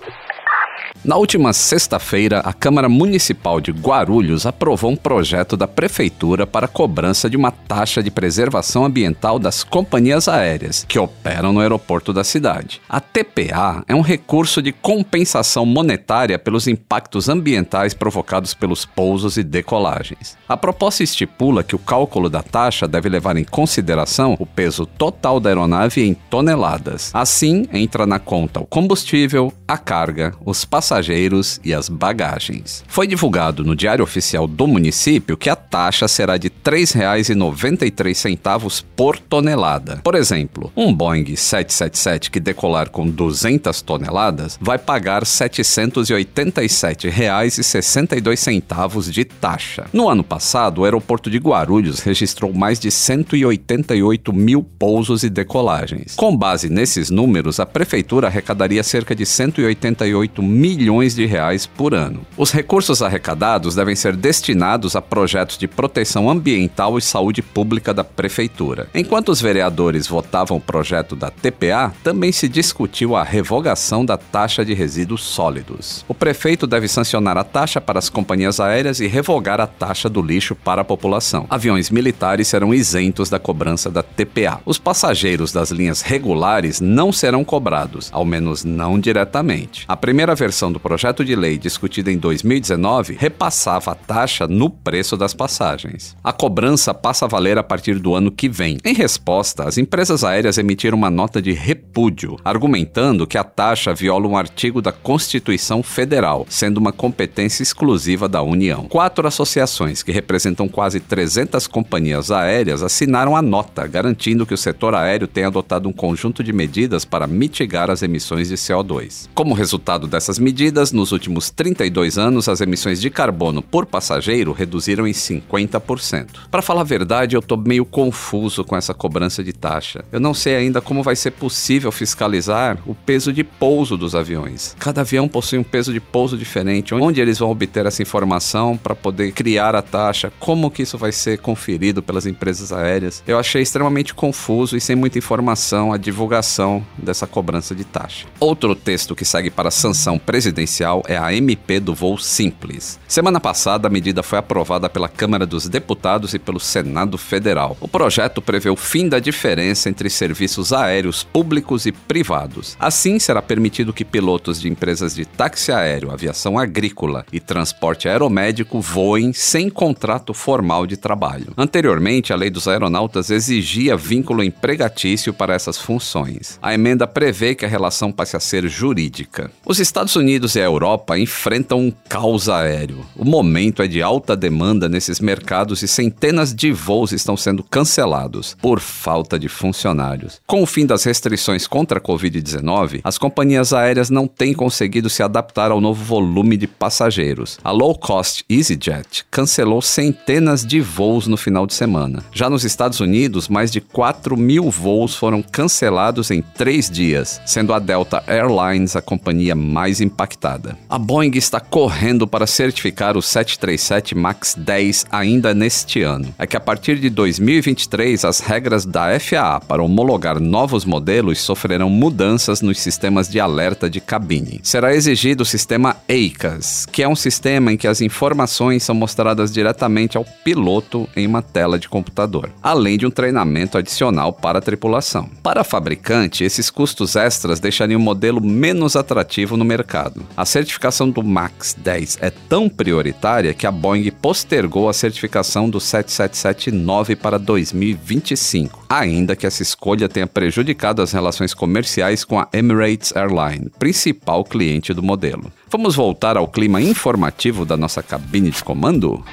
Na última sexta-feira, a Câmara Municipal de Guarulhos aprovou um projeto da Prefeitura para cobrança de uma taxa de preservação ambiental das companhias aéreas que operam no aeroporto da cidade. A TPA é um recurso de compensação monetária pelos impactos ambientais provocados pelos pousos e decolagens. A proposta estipula que o cálculo da taxa deve levar em consideração o peso total da aeronave em toneladas. Assim, entra na conta o combustível, a carga, os passageiros passageiros e as bagagens. Foi divulgado no Diário Oficial do município que a taxa será de R$ 3,93 por tonelada. Por exemplo, um Boeing 777 que decolar com 200 toneladas vai pagar R$ 787,62 de taxa. No ano passado, o aeroporto de Guarulhos registrou mais de 188 mil pousos e decolagens. Com base nesses números, a prefeitura arrecadaria cerca de 188 milhões milhões de reais por ano. Os recursos arrecadados devem ser destinados a projetos de proteção ambiental e saúde pública da prefeitura. Enquanto os vereadores votavam o projeto da TPA, também se discutiu a revogação da taxa de resíduos sólidos. O prefeito deve sancionar a taxa para as companhias aéreas e revogar a taxa do lixo para a população. Aviões militares serão isentos da cobrança da TPA. Os passageiros das linhas regulares não serão cobrados, ao menos não diretamente. A primeira versão do projeto de lei discutida em 2019 repassava a taxa no preço das passagens. A cobrança passa a valer a partir do ano que vem. Em resposta, as empresas aéreas emitiram uma nota de repúdio, argumentando que a taxa viola um artigo da Constituição Federal, sendo uma competência exclusiva da União. Quatro associações, que representam quase 300 companhias aéreas, assinaram a nota, garantindo que o setor aéreo tem adotado um conjunto de medidas para mitigar as emissões de CO2. Como resultado dessas medidas, medidas, nos últimos 32 anos, as emissões de carbono por passageiro reduziram em 50%. Para falar a verdade, eu estou meio confuso com essa cobrança de taxa. Eu não sei ainda como vai ser possível fiscalizar o peso de pouso dos aviões. Cada avião possui um peso de pouso diferente. Onde eles vão obter essa informação para poder criar a taxa? Como que isso vai ser conferido pelas empresas aéreas? Eu achei extremamente confuso e sem muita informação a divulgação dessa cobrança de taxa. Outro texto que segue para a sanção presidencial presidencial é a MP do voo simples. Semana passada, a medida foi aprovada pela Câmara dos Deputados e pelo Senado Federal. O projeto prevê o fim da diferença entre serviços aéreos públicos e privados. Assim, será permitido que pilotos de empresas de táxi aéreo, aviação agrícola e transporte aeromédico voem sem contrato formal de trabalho. Anteriormente, a lei dos aeronautas exigia vínculo empregatício para essas funções. A emenda prevê que a relação passe a ser jurídica. Os Estados Unidos Unidos e a Europa enfrentam um caos aéreo. O momento é de alta demanda nesses mercados e centenas de voos estão sendo cancelados por falta de funcionários. Com o fim das restrições contra a Covid-19, as companhias aéreas não têm conseguido se adaptar ao novo volume de passageiros. A low cost EasyJet cancelou centenas de voos no final de semana. Já nos Estados Unidos, mais de 4 mil voos foram cancelados em três dias, sendo a Delta Airlines a companhia mais impactada impactada. A Boeing está correndo para certificar o 737 MAX 10 ainda neste ano. É que a partir de 2023, as regras da FAA para homologar novos modelos sofrerão mudanças nos sistemas de alerta de cabine. Será exigido o sistema EICAS, que é um sistema em que as informações são mostradas diretamente ao piloto em uma tela de computador, além de um treinamento adicional para a tripulação. Para a fabricante, esses custos extras deixariam o modelo menos atrativo no mercado. A certificação do MAX 10 é tão prioritária que a Boeing postergou a certificação do 777-9 para 2025, ainda que essa escolha tenha prejudicado as relações comerciais com a Emirates Airline, principal cliente do modelo. Vamos voltar ao clima informativo da nossa cabine de comando?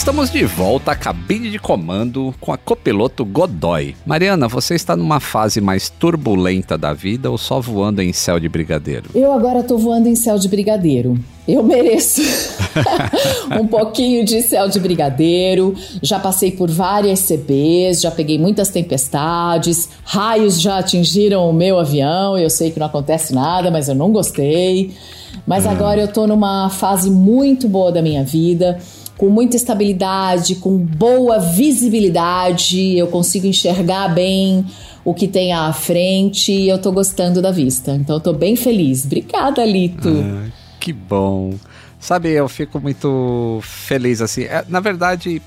Estamos de volta à cabine de comando com a copiloto Godoy. Mariana, você está numa fase mais turbulenta da vida ou só voando em céu de brigadeiro? Eu agora tô voando em céu de brigadeiro. Eu mereço um pouquinho de céu de brigadeiro. Já passei por várias CBs, já peguei muitas tempestades, raios já atingiram o meu avião. Eu sei que não acontece nada, mas eu não gostei. Mas hum. agora eu tô numa fase muito boa da minha vida com muita estabilidade, com boa visibilidade, eu consigo enxergar bem o que tem à frente e eu tô gostando da vista. Então eu tô bem feliz. Obrigada, Lito. Ah, que bom. Sabe, eu fico muito feliz assim. É, na verdade,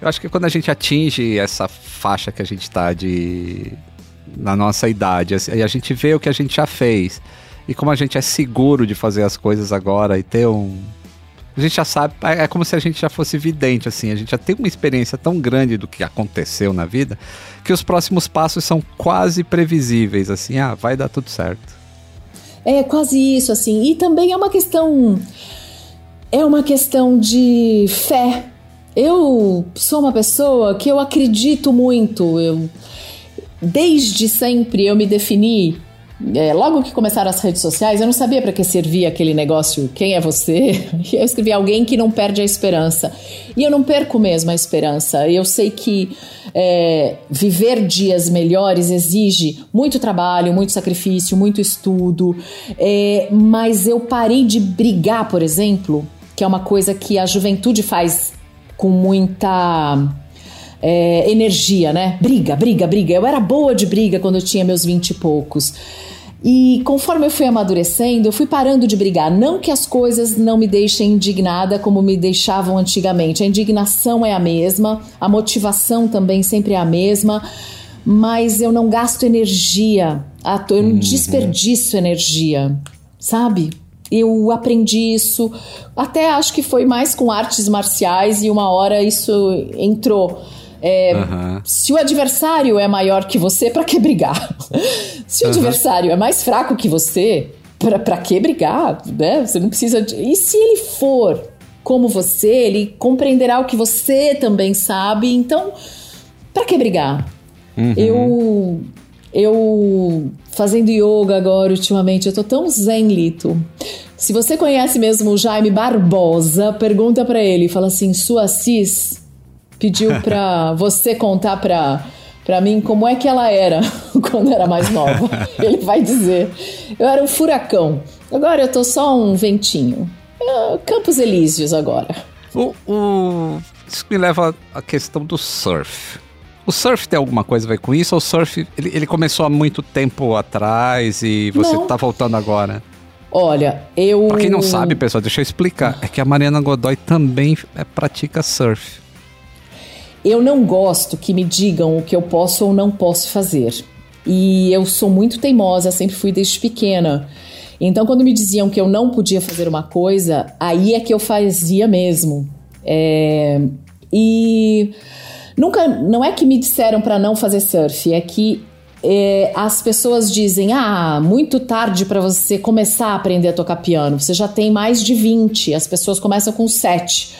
eu acho que quando a gente atinge essa faixa que a gente tá de na nossa idade, assim, e a gente vê o que a gente já fez e como a gente é seguro de fazer as coisas agora e ter um a gente já sabe, é, é como se a gente já fosse vidente, assim, a gente já tem uma experiência tão grande do que aconteceu na vida, que os próximos passos são quase previsíveis, assim, ah, vai dar tudo certo. É quase isso, assim, e também é uma questão, é uma questão de fé. Eu sou uma pessoa que eu acredito muito, eu desde sempre eu me defini é, logo que começaram as redes sociais, eu não sabia para que servia aquele negócio, quem é você? E eu escrevi alguém que não perde a esperança. E eu não perco mesmo a esperança. Eu sei que é, viver dias melhores exige muito trabalho, muito sacrifício, muito estudo. É, mas eu parei de brigar, por exemplo, que é uma coisa que a juventude faz com muita é, energia, né? Briga, briga, briga. Eu era boa de briga quando eu tinha meus vinte e poucos. E conforme eu fui amadurecendo, eu fui parando de brigar. Não que as coisas não me deixem indignada como me deixavam antigamente. A indignação é a mesma, a motivação também sempre é a mesma, mas eu não gasto energia, eu não uhum. desperdiço energia, sabe? Eu aprendi isso, até acho que foi mais com artes marciais e uma hora isso entrou é, uhum. Se o adversário é maior que você, para que brigar? se o uhum. adversário é mais fraco que você, para que brigar? Né? Você não precisa. De... E se ele for como você, ele compreenderá o que você também sabe. Então, para que brigar? Uhum. Eu. Eu fazendo yoga agora ultimamente, eu tô tão zen, Lito. Se você conhece mesmo o Jaime Barbosa, pergunta para ele, fala assim: "Sua cis pediu para você contar para para mim como é que ela era quando era mais nova. Ele vai dizer: eu era um furacão. Agora eu tô só um ventinho. É, Campos Elíseos agora. O, o, isso me leva à questão do surf. O surf tem alguma coisa a ver com isso? Ou o surf ele, ele começou há muito tempo atrás e você não. tá voltando agora? Olha, eu. Pra quem não sabe, pessoal, deixa eu explicar. É que a Mariana Godoy também é, pratica surf. Eu não gosto que me digam o que eu posso ou não posso fazer. E eu sou muito teimosa, sempre fui desde pequena. Então, quando me diziam que eu não podia fazer uma coisa, aí é que eu fazia mesmo. É... E nunca, não é que me disseram para não fazer surf, é que é, as pessoas dizem: ah, muito tarde para você começar a aprender a tocar piano. Você já tem mais de 20, as pessoas começam com 7.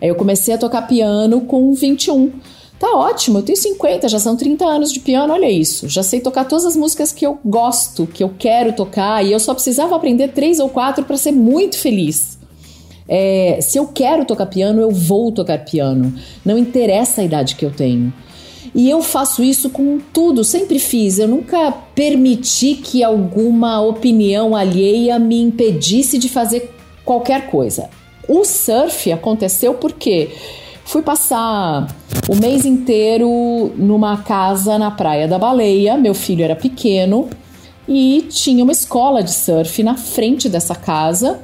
Aí eu comecei a tocar piano com 21. Tá ótimo, eu tenho 50, já são 30 anos de piano, olha isso. Já sei tocar todas as músicas que eu gosto, que eu quero tocar, e eu só precisava aprender três ou quatro para ser muito feliz. É, se eu quero tocar piano, eu vou tocar piano. Não interessa a idade que eu tenho. E eu faço isso com tudo, sempre fiz. Eu nunca permiti que alguma opinião alheia me impedisse de fazer qualquer coisa. O surf aconteceu porque fui passar o mês inteiro numa casa na Praia da Baleia. Meu filho era pequeno e tinha uma escola de surf na frente dessa casa.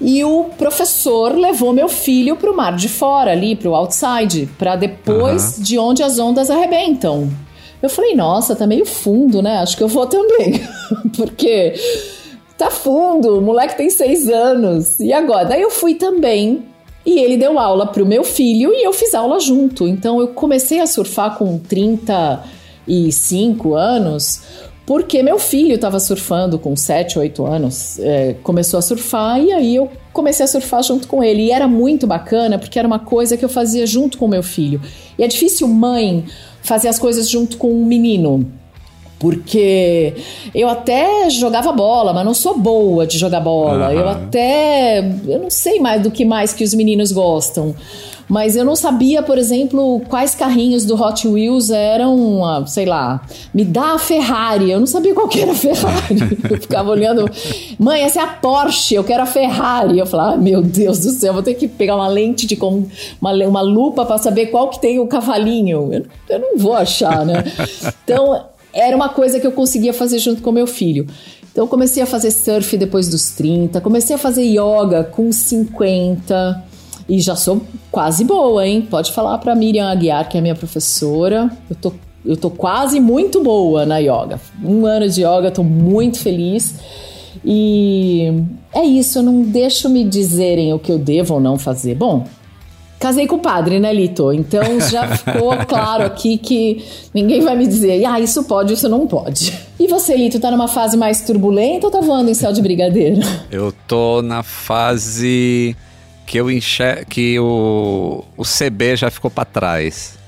E o professor levou meu filho para o mar de fora, ali, para o outside, para depois uhum. de onde as ondas arrebentam. Eu falei, nossa, tá meio fundo, né? Acho que eu vou também. Porque tá fundo, o moleque tem seis anos. E agora? Daí eu fui também. E ele deu aula pro meu filho e eu fiz aula junto. Então eu comecei a surfar com 35 anos porque meu filho estava surfando com 7, 8 anos, é, começou a surfar e aí eu comecei a surfar junto com ele. E era muito bacana porque era uma coisa que eu fazia junto com meu filho. E é difícil mãe fazer as coisas junto com um menino. Porque eu até jogava bola, mas não sou boa de jogar bola. Uhum. Eu até. Eu não sei mais do que mais que os meninos gostam. Mas eu não sabia, por exemplo, quais carrinhos do Hot Wheels eram, sei lá, me dá a Ferrari. Eu não sabia qual que era a Ferrari. Eu ficava olhando, mãe, essa é a Porsche, eu quero a Ferrari. Eu falava, ah, meu Deus do céu, vou ter que pegar uma lente de com uma, uma lupa para saber qual que tem o cavalinho. Eu, eu não vou achar, né? Então, era uma coisa que eu conseguia fazer junto com meu filho. Então, comecei a fazer surf depois dos 30, comecei a fazer yoga com 50. E já sou quase boa, hein? Pode falar para Miriam Aguiar, que é minha professora. Eu tô, eu tô quase muito boa na yoga. Um ano de yoga, tô muito feliz. E é isso, eu não deixo me dizerem o que eu devo ou não fazer. Bom, casei com o padre, né, Lito? Então já ficou claro aqui que ninguém vai me dizer, ah, isso pode, isso não pode. E você, Lito, tá numa fase mais turbulenta ou tá voando em céu de brigadeiro? Eu tô na fase que eu enxergo que o, o CB já ficou para trás.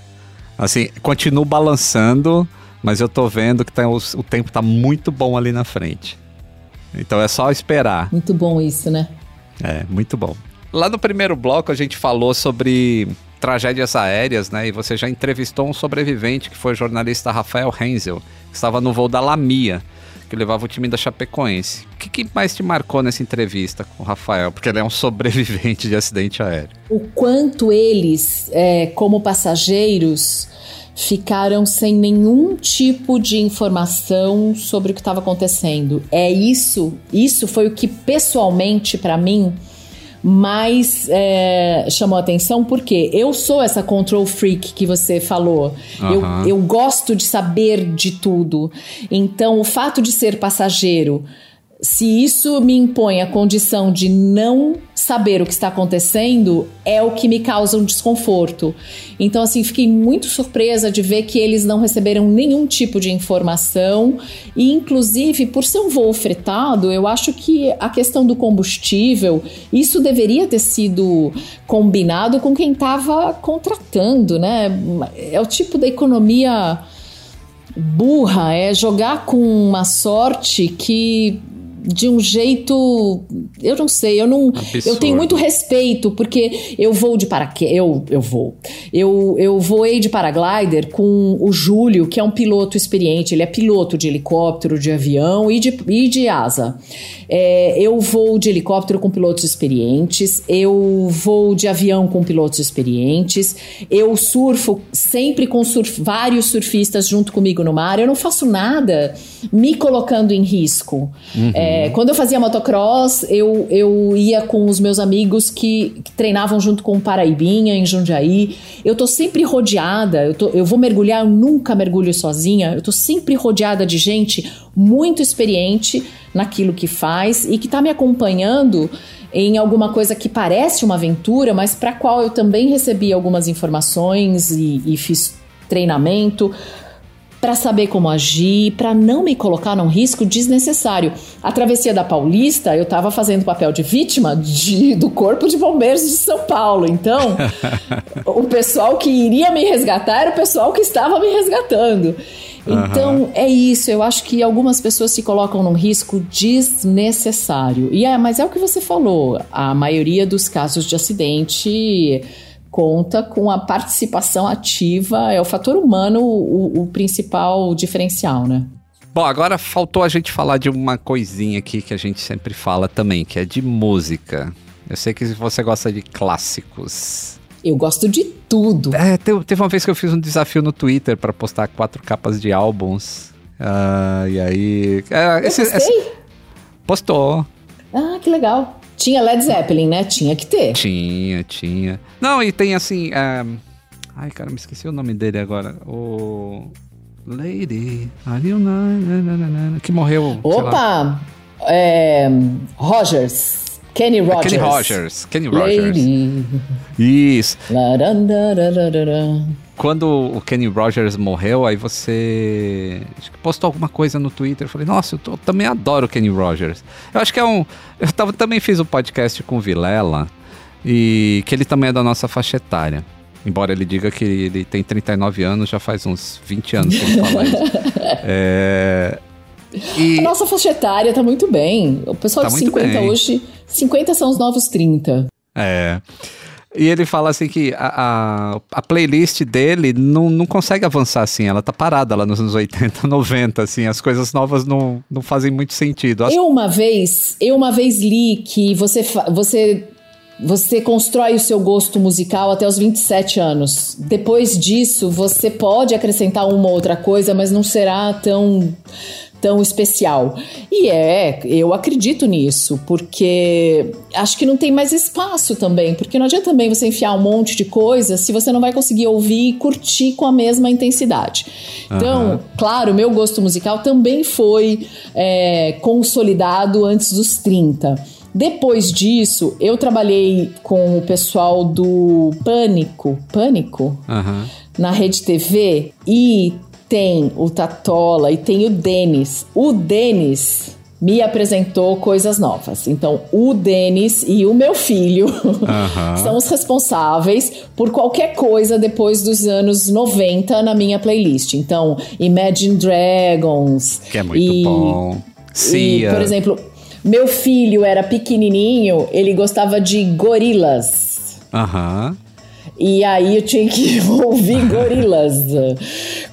Assim, continuo balançando, mas eu tô vendo que tá, o, o tempo tá muito bom ali na frente. Então é só esperar. Muito bom isso, né? É, muito bom. Lá no primeiro bloco a gente falou sobre tragédias aéreas, né? E você já entrevistou um sobrevivente que foi o jornalista Rafael Hensel, que estava no voo da Lamia que levava o time da Chapecoense. O que, que, mais te marcou nessa entrevista com o Rafael? Porque ele é um sobrevivente de acidente aéreo. O quanto eles, é, como passageiros, ficaram sem nenhum tipo de informação sobre o que estava acontecendo. É isso, isso foi o que pessoalmente para mim mais é, chamou atenção porque eu sou essa control freak que você falou. Uhum. Eu, eu gosto de saber de tudo. Então, o fato de ser passageiro se isso me impõe a condição de não saber o que está acontecendo, é o que me causa um desconforto. Então, assim, fiquei muito surpresa de ver que eles não receberam nenhum tipo de informação. E, inclusive, por ser um voo fretado, eu acho que a questão do combustível, isso deveria ter sido combinado com quem estava contratando, né? É o tipo da economia burra, é jogar com uma sorte que de um jeito, eu não sei, eu não, Absurdo. eu tenho muito respeito porque eu vou de paraquedas, eu eu vou. Eu eu voei de paraglider com o Júlio, que é um piloto experiente, ele é piloto de helicóptero, de avião e de, e de asa. É, eu vou de helicóptero com pilotos experientes, eu vou de avião com pilotos experientes, eu surfo sempre com surf, vários surfistas junto comigo no mar, eu não faço nada me colocando em risco. Uhum. É, quando eu fazia motocross, eu, eu ia com os meus amigos que, que treinavam junto com o Paraibinha, em Jundiaí. Eu tô sempre rodeada, eu, tô, eu vou mergulhar, eu nunca mergulho sozinha, eu tô sempre rodeada de gente muito experiente naquilo que faz e que está me acompanhando em alguma coisa que parece uma aventura, mas para qual eu também recebi algumas informações e, e fiz treinamento para saber como agir, para não me colocar num risco desnecessário. A travessia da Paulista, eu estava fazendo papel de vítima de, do Corpo de Bombeiros de São Paulo. Então, o pessoal que iria me resgatar era o pessoal que estava me resgatando. Então, uhum. é isso. Eu acho que algumas pessoas se colocam num risco desnecessário. E é, mas é o que você falou. A maioria dos casos de acidente conta com a participação ativa, é o fator humano o, o principal diferencial, né? Bom, agora faltou a gente falar de uma coisinha aqui que a gente sempre fala também, que é de música. Eu sei que você gosta de clássicos. Eu gosto de tudo. É, teve uma vez que eu fiz um desafio no Twitter para postar quatro capas de álbuns. Uh, e aí. É, esse, esse, postou. Ah, que legal. Tinha Led Zeppelin, né? Tinha que ter. Tinha, tinha. Não, e tem assim. Um... Ai, cara, me esqueci o nome dele agora. O. Lady. Que morreu. Opa! É... Rogers. Kenny Rogers. É Kenny Rogers. Kenny Rogers. Lady. Isso. Quando o Kenny Rogers morreu, aí você postou alguma coisa no Twitter. Eu falei, nossa, eu, tô, eu também adoro o Kenny Rogers. Eu acho que é um. Eu tava, também fiz um podcast com o Vilela, e que ele também é da nossa faixa etária. Embora ele diga que ele tem 39 anos, já faz uns 20 anos que isso. é, e... A nossa faixa etária tá muito bem. O pessoal tá de 50 bem. hoje, 50 são os novos 30. É. E ele fala assim que a, a, a, playlist dele não, não consegue avançar assim, ela tá parada lá nos anos 80, 90, assim, as coisas novas não, não fazem muito sentido. Eu uma vez, eu uma vez li que você, você você constrói o seu gosto musical até os 27 anos. Depois disso, você pode acrescentar uma outra coisa, mas não será tão tão especial. E é, eu acredito nisso, porque acho que não tem mais espaço também, porque não adianta também você enfiar um monte de coisa se você não vai conseguir ouvir e curtir com a mesma intensidade. Então, uhum. claro, meu gosto musical também foi é, consolidado antes dos 30. Depois disso, eu trabalhei com o pessoal do Pânico, Pânico, uhum. na Rede TV e tem o Tatola e tem o Denis. O Denis me apresentou coisas novas. Então, o Denis e o meu filho são os responsáveis por qualquer coisa depois dos anos 90 na minha playlist. Então, Imagine Dragons. Que é muito e, bom. Sim. Por exemplo, meu filho era pequenininho, ele gostava de gorilas. Aham. E aí eu tinha que ouvir gorilas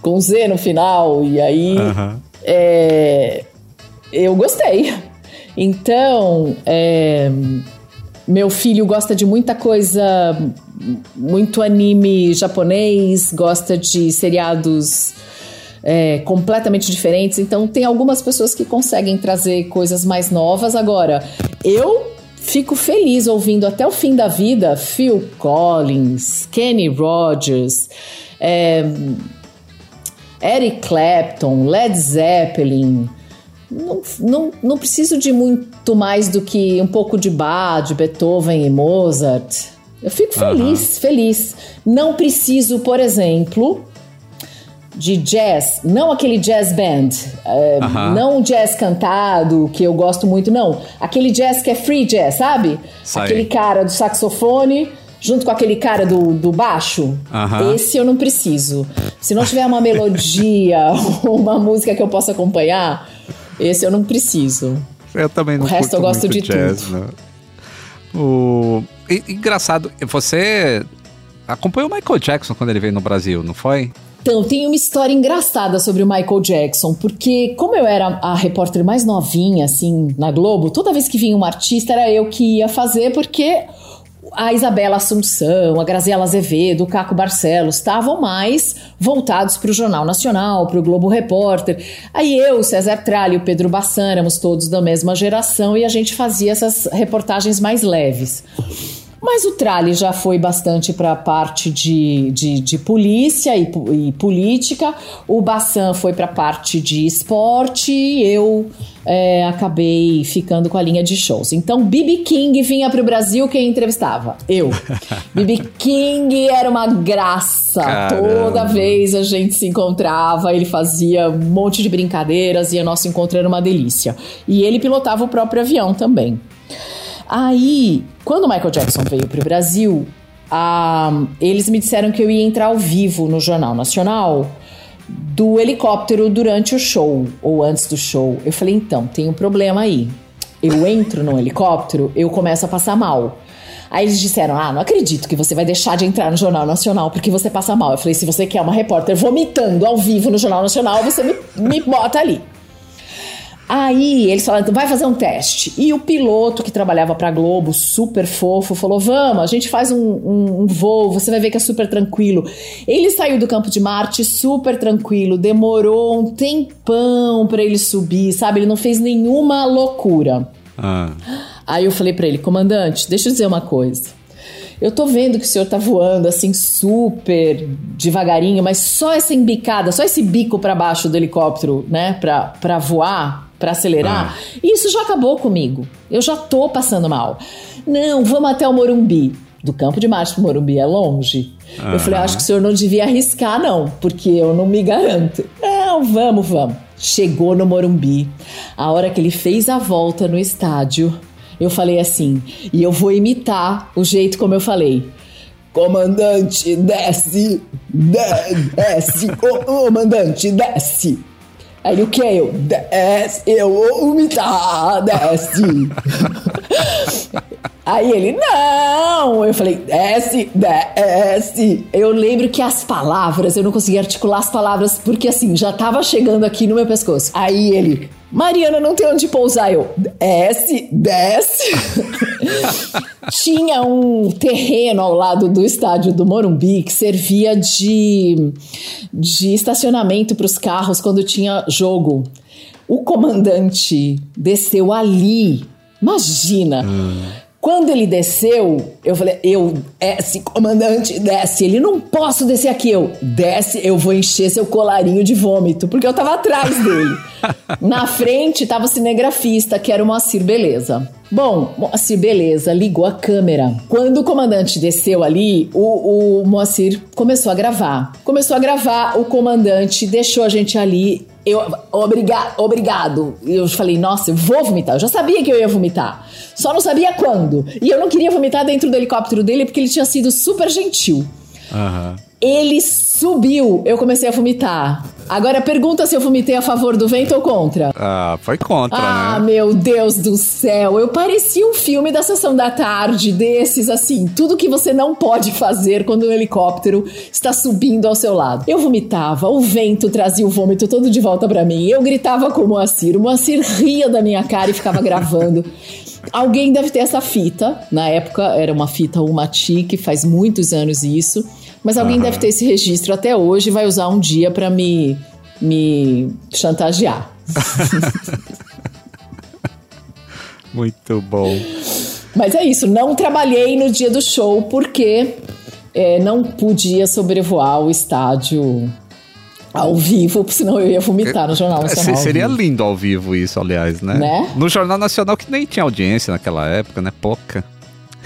com Z no final. E aí é, eu gostei. Então, é, meu filho gosta de muita coisa, muito anime japonês, gosta de seriados é, completamente diferentes. Então, tem algumas pessoas que conseguem trazer coisas mais novas. Agora, eu Fico feliz ouvindo até o fim da vida Phil Collins, Kenny Rogers, é, Eric Clapton, Led Zeppelin. Não, não, não preciso de muito mais do que um pouco de Bach, de Beethoven e Mozart. Eu fico feliz, uhum. feliz. Não preciso, por exemplo, de jazz, não aquele jazz band, é, uh -huh. não jazz cantado, que eu gosto muito, não. Aquele jazz que é free jazz, sabe? Sai. Aquele cara do saxofone junto com aquele cara do, do baixo. Uh -huh. Esse eu não preciso. Se não tiver uma melodia ou uma música que eu possa acompanhar, esse eu não preciso. Eu também não O resto eu gosto de jazz, tudo. Né? O... E, engraçado, você acompanhou o Michael Jackson quando ele veio no Brasil, não foi? Então, tem uma história engraçada sobre o Michael Jackson, porque como eu era a repórter mais novinha, assim, na Globo, toda vez que vinha um artista era eu que ia fazer, porque a Isabela Assunção, a Graziela Azevedo, o Caco Barcelos estavam mais voltados para o Jornal Nacional, para o Globo Repórter. Aí eu, César Tralli o Pedro Bassan éramos todos da mesma geração e a gente fazia essas reportagens mais leves. Mas o Trali já foi bastante para a parte de, de, de polícia e, e, política, o Bassan foi para a parte de esporte e eu é, acabei ficando com a linha de shows. Então, Bibi King vinha para o Brasil, quem entrevistava? Eu. Bibi King era uma graça. Caramba. Toda vez a gente se encontrava, ele fazia um monte de brincadeiras e o nosso encontro era uma delícia. E ele pilotava o próprio avião também. Aí, quando o Michael Jackson veio para o Brasil, ah, eles me disseram que eu ia entrar ao vivo no Jornal Nacional do helicóptero durante o show ou antes do show. Eu falei, então, tem um problema aí. Eu entro no helicóptero, eu começo a passar mal. Aí eles disseram: Ah, não acredito que você vai deixar de entrar no Jornal Nacional porque você passa mal. Eu falei: Se você quer uma repórter vomitando ao vivo no Jornal Nacional, você me, me bota ali. Aí eles falaram, vai fazer um teste. E o piloto que trabalhava pra Globo, super fofo, falou: Vamos, a gente faz um, um, um, voo, você vai ver que é super tranquilo. Ele saiu do campo de Marte super tranquilo, demorou um tempão para ele subir, sabe? Ele não fez nenhuma loucura. Ah. Aí eu falei para ele, comandante, deixa eu dizer uma coisa. Eu tô vendo que o senhor tá voando assim super devagarinho, mas só essa embicada, só esse bico para baixo do helicóptero, né, pra, pra voar, para acelerar. Ah. Isso já acabou comigo. Eu já tô passando mal. Não, vamos até o Morumbi. Do Campo de Marte pro Morumbi é longe. Eu falei, acho que o senhor não devia arriscar, não, porque eu não me garanto. Não, vamos, vamos. Chegou no Morumbi. A hora que ele fez a volta no estádio, eu falei assim, e eu vou imitar o jeito como eu falei. Comandante, desce, desce, comandante, desce. Aí o que? Eu, desce, eu vou vomitar, desce. Aí ele, não! Eu falei, desce, desce. Eu lembro que as palavras, eu não conseguia articular as palavras, porque assim, já tava chegando aqui no meu pescoço. Aí ele, Mariana, não tem onde pousar. Eu, desce, desce. Tinha um terreno ao lado do estádio do Morumbi que servia de, de estacionamento para os carros quando tinha jogo. O comandante desceu ali. Imagina. Hum. Quando ele desceu, eu falei, eu, desce, comandante, desce. Ele, não posso descer aqui. Eu, desce, eu vou encher seu colarinho de vômito, porque eu tava atrás dele. Na frente tava o cinegrafista, que era o Moacir Beleza. Bom, Moacir Beleza ligou a câmera. Quando o comandante desceu ali, o, o Moacir começou a gravar. Começou a gravar, o comandante deixou a gente ali eu, obriga, obrigado. Eu falei, nossa, eu vou vomitar. Eu já sabia que eu ia vomitar. Só não sabia quando. E eu não queria vomitar dentro do helicóptero dele porque ele tinha sido super gentil. Uhum. Ele subiu, eu comecei a vomitar. Agora pergunta se eu vomitei a favor do vento ou contra. Ah, foi contra, ah, né? meu Deus do céu. Eu parecia um filme da sessão da tarde, desses assim, tudo que você não pode fazer quando um helicóptero está subindo ao seu lado. Eu vomitava, o vento trazia o vômito todo de volta para mim. Eu gritava com o Moacir, o Moacir ria da minha cara e ficava gravando. Alguém deve ter essa fita. Na época era uma fita Umati, que faz muitos anos isso. Mas alguém uhum. deve ter esse registro até hoje e vai usar um dia para me, me chantagear. Muito bom. Mas é isso, não trabalhei no dia do show porque é, não podia sobrevoar o estádio ao vivo, senão eu ia vomitar no Jornal Nacional. Seria lindo ao vivo isso, aliás, né? né? No Jornal Nacional que nem tinha audiência naquela época, né? Pouca.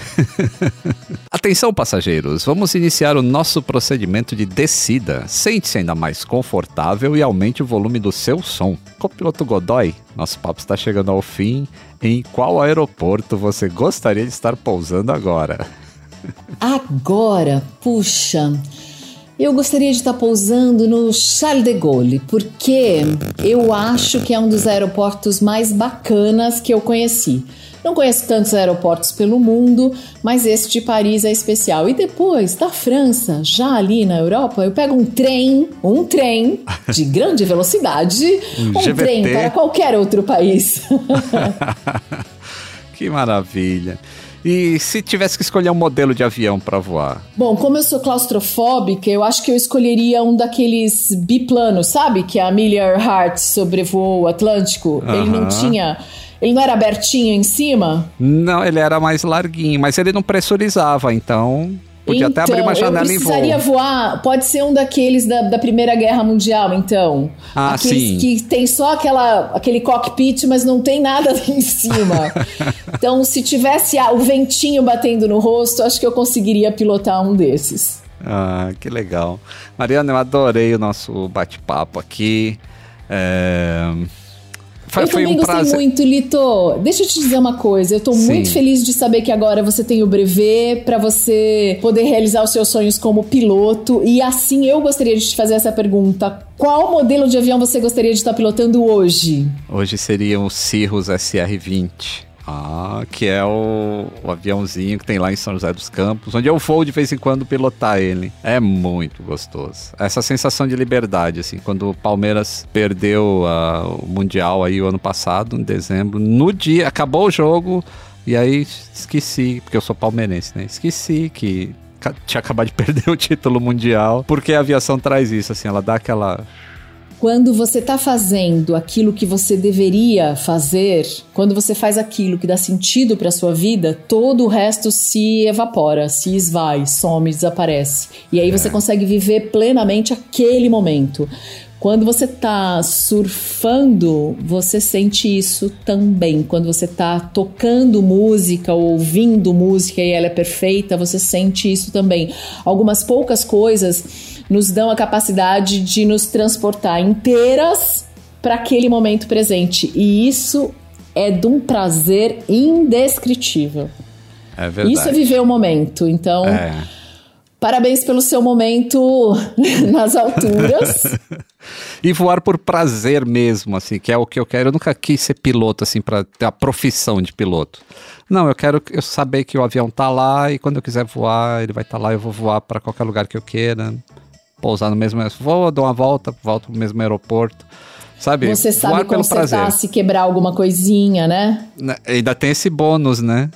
Atenção, passageiros, vamos iniciar o nosso procedimento de descida. Sente-se ainda mais confortável e aumente o volume do seu som. Copiloto Godoy, nosso papo está chegando ao fim. Em qual aeroporto você gostaria de estar pousando agora? Agora, puxa. Eu gostaria de estar pousando no Charles de Gaulle, porque eu acho que é um dos aeroportos mais bacanas que eu conheci. Não conheço tantos aeroportos pelo mundo, mas esse de Paris é especial. E depois, da França, já ali na Europa, eu pego um trem, um trem de grande velocidade, um, um trem para qualquer outro país. que maravilha. E se tivesse que escolher um modelo de avião para voar? Bom, como eu sou claustrofóbica, eu acho que eu escolheria um daqueles biplanos, sabe? Que a Amelia Earhart sobrevoou o Atlântico. Ele não tinha Ele não era abertinho em cima? Não, ele era mais larguinho, mas ele não pressurizava, então Podia então, até abrir uma janela eu precisaria em voo. voar. Pode ser um daqueles da, da Primeira Guerra Mundial, então. Ah, Aqueles sim. que tem só aquela, aquele cockpit, mas não tem nada em cima. então, se tivesse o ventinho batendo no rosto, acho que eu conseguiria pilotar um desses. Ah, que legal. Mariana, eu adorei o nosso bate-papo aqui. É... Foi, eu foi também um gostei prazer. muito, Lito. Deixa eu te dizer uma coisa. Eu tô Sim. muito feliz de saber que agora você tem o brevet para você poder realizar os seus sonhos como piloto. E assim eu gostaria de te fazer essa pergunta. Qual modelo de avião você gostaria de estar pilotando hoje? Hoje seria o Cirrus SR-20. Ah, que é o, o, aviãozinho que tem lá em São José dos Campos, onde eu vou de vez em quando pilotar ele. É muito gostoso. Essa sensação de liberdade, assim, quando o Palmeiras perdeu uh, o Mundial aí o ano passado, em dezembro, no dia, acabou o jogo, e aí esqueci, porque eu sou palmeirense, né? Esqueci que tinha acabado de perder o título mundial, porque a aviação traz isso, assim, ela dá aquela quando você está fazendo aquilo que você deveria fazer, quando você faz aquilo que dá sentido para sua vida, todo o resto se evapora, se esvai, some, desaparece. E aí é. você consegue viver plenamente aquele momento. Quando você está surfando, você sente isso também. Quando você está tocando música ou ouvindo música e ela é perfeita, você sente isso também. Algumas poucas coisas nos dão a capacidade de nos transportar inteiras para aquele momento presente. E isso é de um prazer indescritível. É verdade. Isso é viver o momento. Então, é. Parabéns pelo seu momento nas alturas. e voar por prazer mesmo, assim, que é o que eu quero. Eu nunca quis ser piloto, assim, para ter a profissão de piloto. Não, eu quero eu saber que o avião tá lá e quando eu quiser voar, ele vai estar tá lá, eu vou voar para qualquer lugar que eu queira pousar no mesmo. Vou dar uma volta, volto pro mesmo aeroporto. Sabe? Você sabe consertar se quebrar alguma coisinha, né? né? Ainda tem esse bônus, né?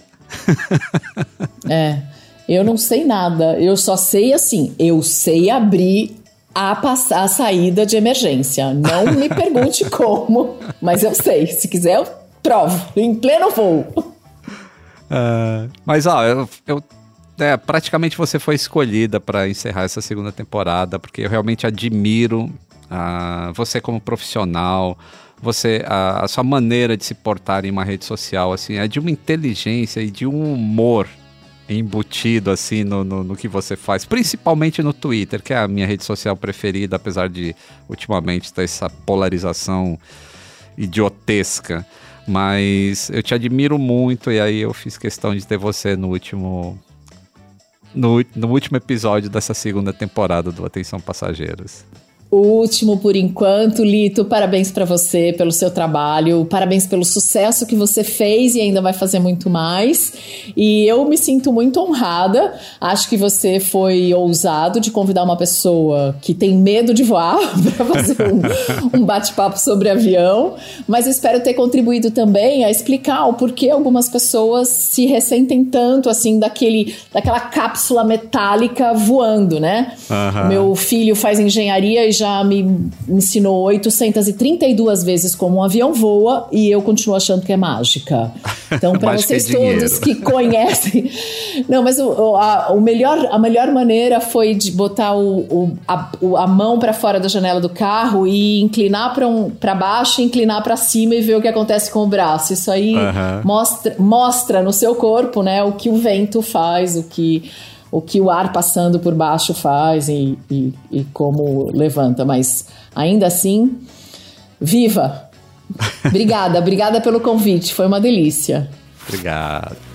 é. Eu não sei nada. Eu só sei assim. Eu sei abrir a, a saída de emergência. Não me pergunte como, mas eu sei. Se quiser, eu provo. Em pleno voo. Uh, mas, ó, eu, eu é, praticamente você foi escolhida para encerrar essa segunda temporada, porque eu realmente admiro uh, você como profissional, você a, a, sua maneira de se portar em uma rede social, assim, é de uma inteligência e de um humor embutido assim no, no, no, que você faz, principalmente no Twitter, que é a minha rede social preferida, apesar de ultimamente ter essa polarização idiotesca. Mas eu te admiro muito e aí eu fiz questão de ter você no último no, no último episódio dessa segunda temporada do Atenção Passageiros. O último por enquanto, Lito, parabéns para você pelo seu trabalho, parabéns pelo sucesso que você fez e ainda vai fazer muito mais. E eu me sinto muito honrada. Acho que você foi ousado de convidar uma pessoa que tem medo de voar para fazer um, um bate-papo sobre avião, mas espero ter contribuído também a explicar o porquê algumas pessoas se ressentem tanto assim daquele daquela cápsula metálica voando, né? Uhum. Meu filho faz engenharia e já me ensinou 832 vezes como um avião voa e eu continuo achando que é mágica. Então, para vocês é todos que conhecem. Não, mas o, a, o melhor, a melhor maneira foi de botar o, o a, a, mão para fora da janela do carro e inclinar para um, baixo, inclinar para cima e ver o que acontece com o braço. Isso aí uhum. mostra, mostra no seu corpo né, o que o vento faz, o que o que o ar passando por baixo faz e, e, e como levanta. Mas ainda assim, viva! Obrigada, obrigada pelo convite, foi uma delícia. Obrigado.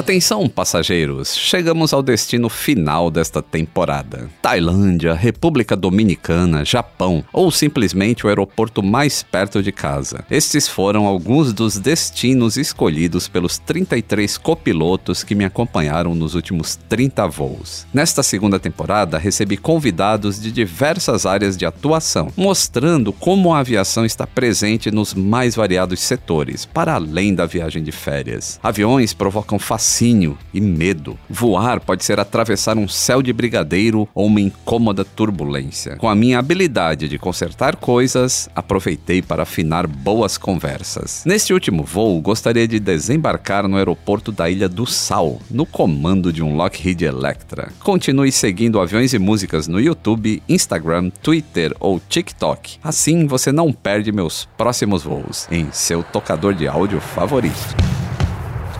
Atenção, passageiros! Chegamos ao destino final desta temporada. Tailândia, República Dominicana, Japão ou simplesmente o aeroporto mais perto de casa. Estes foram alguns dos destinos escolhidos pelos 33 copilotos que me acompanharam nos últimos 30 voos. Nesta segunda temporada, recebi convidados de diversas áreas de atuação, mostrando como a aviação está presente nos mais variados setores, para além da viagem de férias. Aviões provocam facilidade fascínio e medo. Voar pode ser atravessar um céu de brigadeiro ou uma incômoda turbulência. Com a minha habilidade de consertar coisas, aproveitei para afinar boas conversas. Neste último voo, gostaria de desembarcar no aeroporto da Ilha do Sal, no comando de um Lockheed Electra. Continue seguindo Aviões e Músicas no YouTube, Instagram, Twitter ou TikTok. Assim você não perde meus próximos voos em seu tocador de áudio favorito.